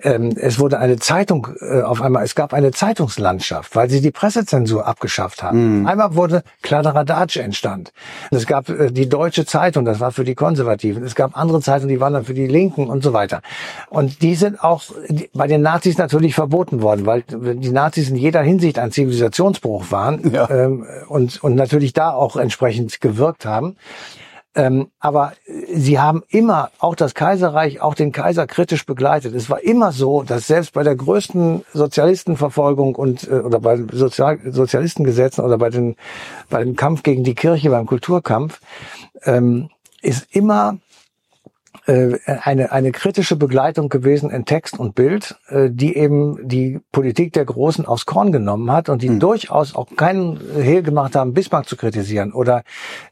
Ähm, es wurde eine Zeitung äh, auf einmal, es gab eine Zeitungslandschaft, weil sie die Pressezensur abgeschafft haben. Einmal wurde Kladderadatsch entstand. Es gab äh, die Deutsche Zeitung, das war für die Konservativen. Es gab andere Zeitungen, die waren dann für die Linken und so weiter. Und die sind auch die, bei den Nazis natürlich verboten worden, weil die Nazis in jeder Hinsicht ein Zivilisationsbruch waren Ja. ähm, und, und natürlich da auch entsprechend gewirkt haben. Ähm, aber sie haben immer auch das Kaiserreich, auch den Kaiser kritisch begleitet. Es war immer so, dass selbst bei der größten Sozialistenverfolgung und äh, oder bei Sozial Sozialistengesetzen oder bei den bei dem Kampf gegen die Kirche, beim Kulturkampf, ähm, ist immer äh, eine, eine kritische Begleitung gewesen in Text und Bild, äh, die eben die Politik der Großen aufs Korn genommen hat und die durchaus auch keinen Hehl gemacht haben, Bismarck zu kritisieren oder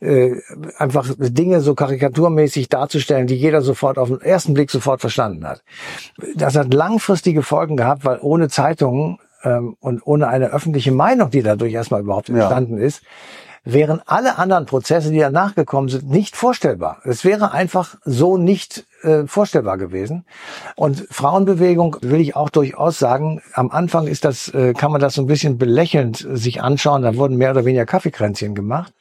äh, einfach Dinge so karikaturmäßig darzustellen, die jeder sofort auf den ersten Blick sofort verstanden hat. Das hat langfristige Folgen gehabt, weil ohne Zeitungen ähm, und ohne eine öffentliche Meinung, die dadurch erstmal überhaupt Ja. entstanden ist, wären alle anderen Prozesse, die danach gekommen sind, nicht vorstellbar. Es wäre einfach so nicht äh, vorstellbar gewesen. Und Frauenbewegung will ich auch durchaus sagen, am Anfang ist das, äh, kann man das so ein bisschen belächelnd sich anschauen, da wurden mehr oder weniger Kaffeekränzchen gemacht.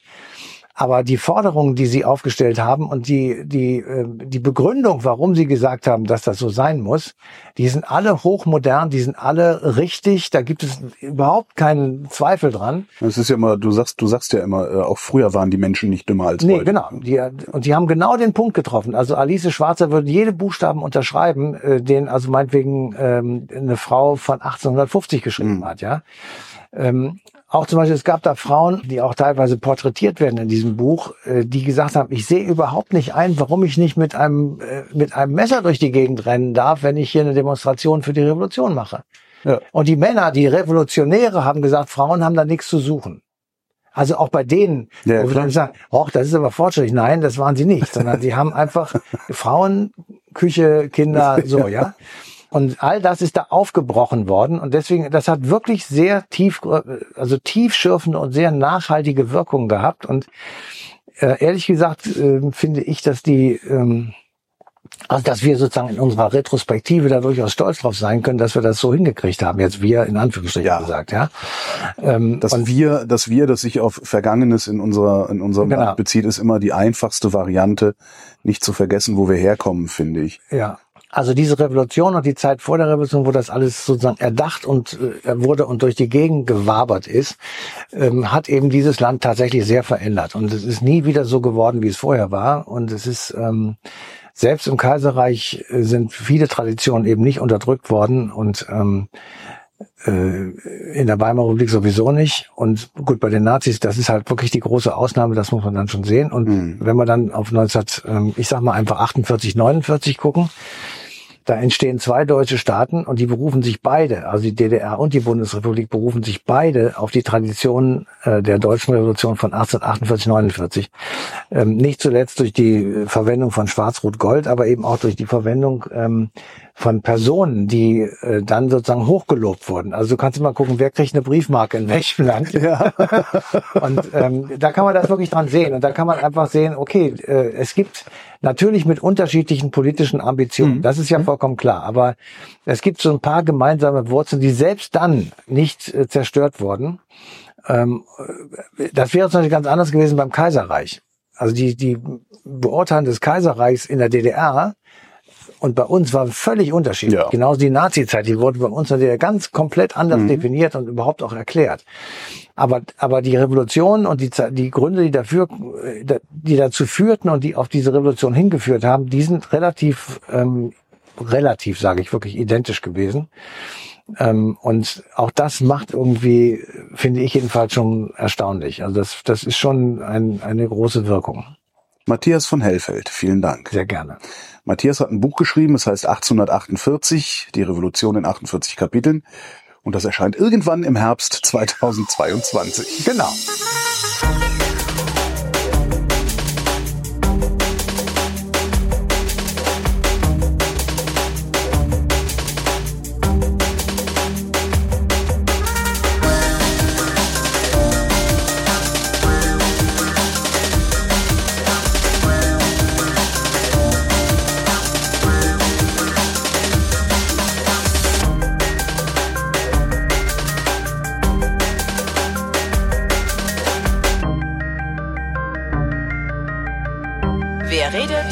Aber die Forderungen, die sie aufgestellt haben und die, die, äh, die Begründung, warum sie gesagt haben, dass das so sein muss, die sind alle hochmodern, die sind alle richtig, da gibt es überhaupt keinen Zweifel dran. Es ist ja immer, du sagst, du sagst ja immer, äh, auch früher waren die Menschen nicht dümmer als nee, heute. genau. Die, und die haben genau den Punkt getroffen. Also Alice Schwarzer würde jede Buchstaben unterschreiben, äh, den also meinetwegen ähm, eine Frau von 1850 geschrieben Mhm. hat, ja. Ähm, auch zum Beispiel, es gab da Frauen, die auch teilweise porträtiert werden in diesem Buch, äh, die gesagt haben, ich sehe überhaupt nicht ein, warum ich nicht mit einem, äh, mit einem Messer durch die Gegend rennen darf, wenn ich hier eine Demonstration für die Revolution mache. Ja. Und die Männer, die Revolutionäre, haben gesagt, Frauen haben da nichts zu suchen. Also auch bei denen, Ja, wo wir dann sagen, och, das ist aber fortschrittlich. Nein, das waren sie nicht, sondern sie haben einfach Frauen, Küche, Kinder, (laughs) so, ja. Und all das ist da aufgebrochen worden. Und deswegen, das hat wirklich sehr tief, also tiefschürfende und sehr nachhaltige Wirkungen gehabt. Und äh, ehrlich gesagt äh, finde ich, dass die, ähm, also dass wir sozusagen in unserer Retrospektive da durchaus stolz drauf sein können, dass wir das so hingekriegt haben. Jetzt wir in Anführungsstrichen Ja. gesagt, ja. Ähm, Das und wir, das wir, das sich auf Vergangenes in unserer, in unserem Genau. Land bezieht, ist immer die einfachste Variante, nicht zu vergessen, wo wir herkommen, finde ich. Ja. Also diese Revolution und die Zeit vor der Revolution, wo das alles sozusagen erdacht und äh, wurde und durch die Gegend gewabert ist, ähm, hat eben dieses Land tatsächlich sehr verändert. Und es ist nie wieder so geworden, wie es vorher war. Und es ist ähm, selbst im Kaiserreich äh, sind viele Traditionen eben nicht unterdrückt worden und ähm, äh, in der Weimarer Republik sowieso nicht. Und gut, bei den Nazis, das ist halt wirklich die große Ausnahme, das muss man dann schon sehen. Und Mhm. wenn wir dann auf 19, ähm, ich sag mal einfach 48, 49 gucken, da entstehen zwei deutsche Staaten und die berufen sich beide, also die DDR und die Bundesrepublik berufen sich beide auf die Tradition äh, der deutschen Revolution von 1848, 49. Ähm, nicht zuletzt durch die Verwendung von Schwarz-Rot-Gold, aber eben auch durch die Verwendung ähm, von Personen, die äh, dann sozusagen hochgelobt wurden. Also du kannst immer gucken, wer kriegt eine Briefmarke in welchem Land. Ja. (laughs) Und ähm, da kann man das wirklich dran sehen. Und da kann man einfach sehen, okay, äh, es gibt natürlich mit unterschiedlichen politischen Ambitionen. Das ist ja vollkommen klar. Aber es gibt so ein paar gemeinsame Wurzeln, die selbst dann nicht äh, zerstört wurden. Ähm, äh, das wäre zum Beispiel ganz anders gewesen beim Kaiserreich. Also die, die Beurteilung des Kaiserreichs in der DDR und bei uns war völlig unterschiedlich. Ja. Genauso die Nazi-Zeit, die wurde bei uns natürlich ganz komplett anders definiert und überhaupt auch erklärt. Aber, aber die Revolution und die, die Gründe, die dafür, äh, die dazu führten und die auf diese Revolution hingeführt haben, die sind relativ, ähm, relativ, sage ich, wirklich identisch gewesen. Ähm, und auch das macht irgendwie, finde ich jedenfalls schon erstaunlich. Also das, das ist schon ein, eine große Wirkung. Matthias von Hellfeld, vielen Dank. Sehr gerne. Matthias hat ein Buch geschrieben, es heißt 1848, die Revolution in 48 Kapiteln. Und das erscheint irgendwann im Herbst 2022. Genau. Wer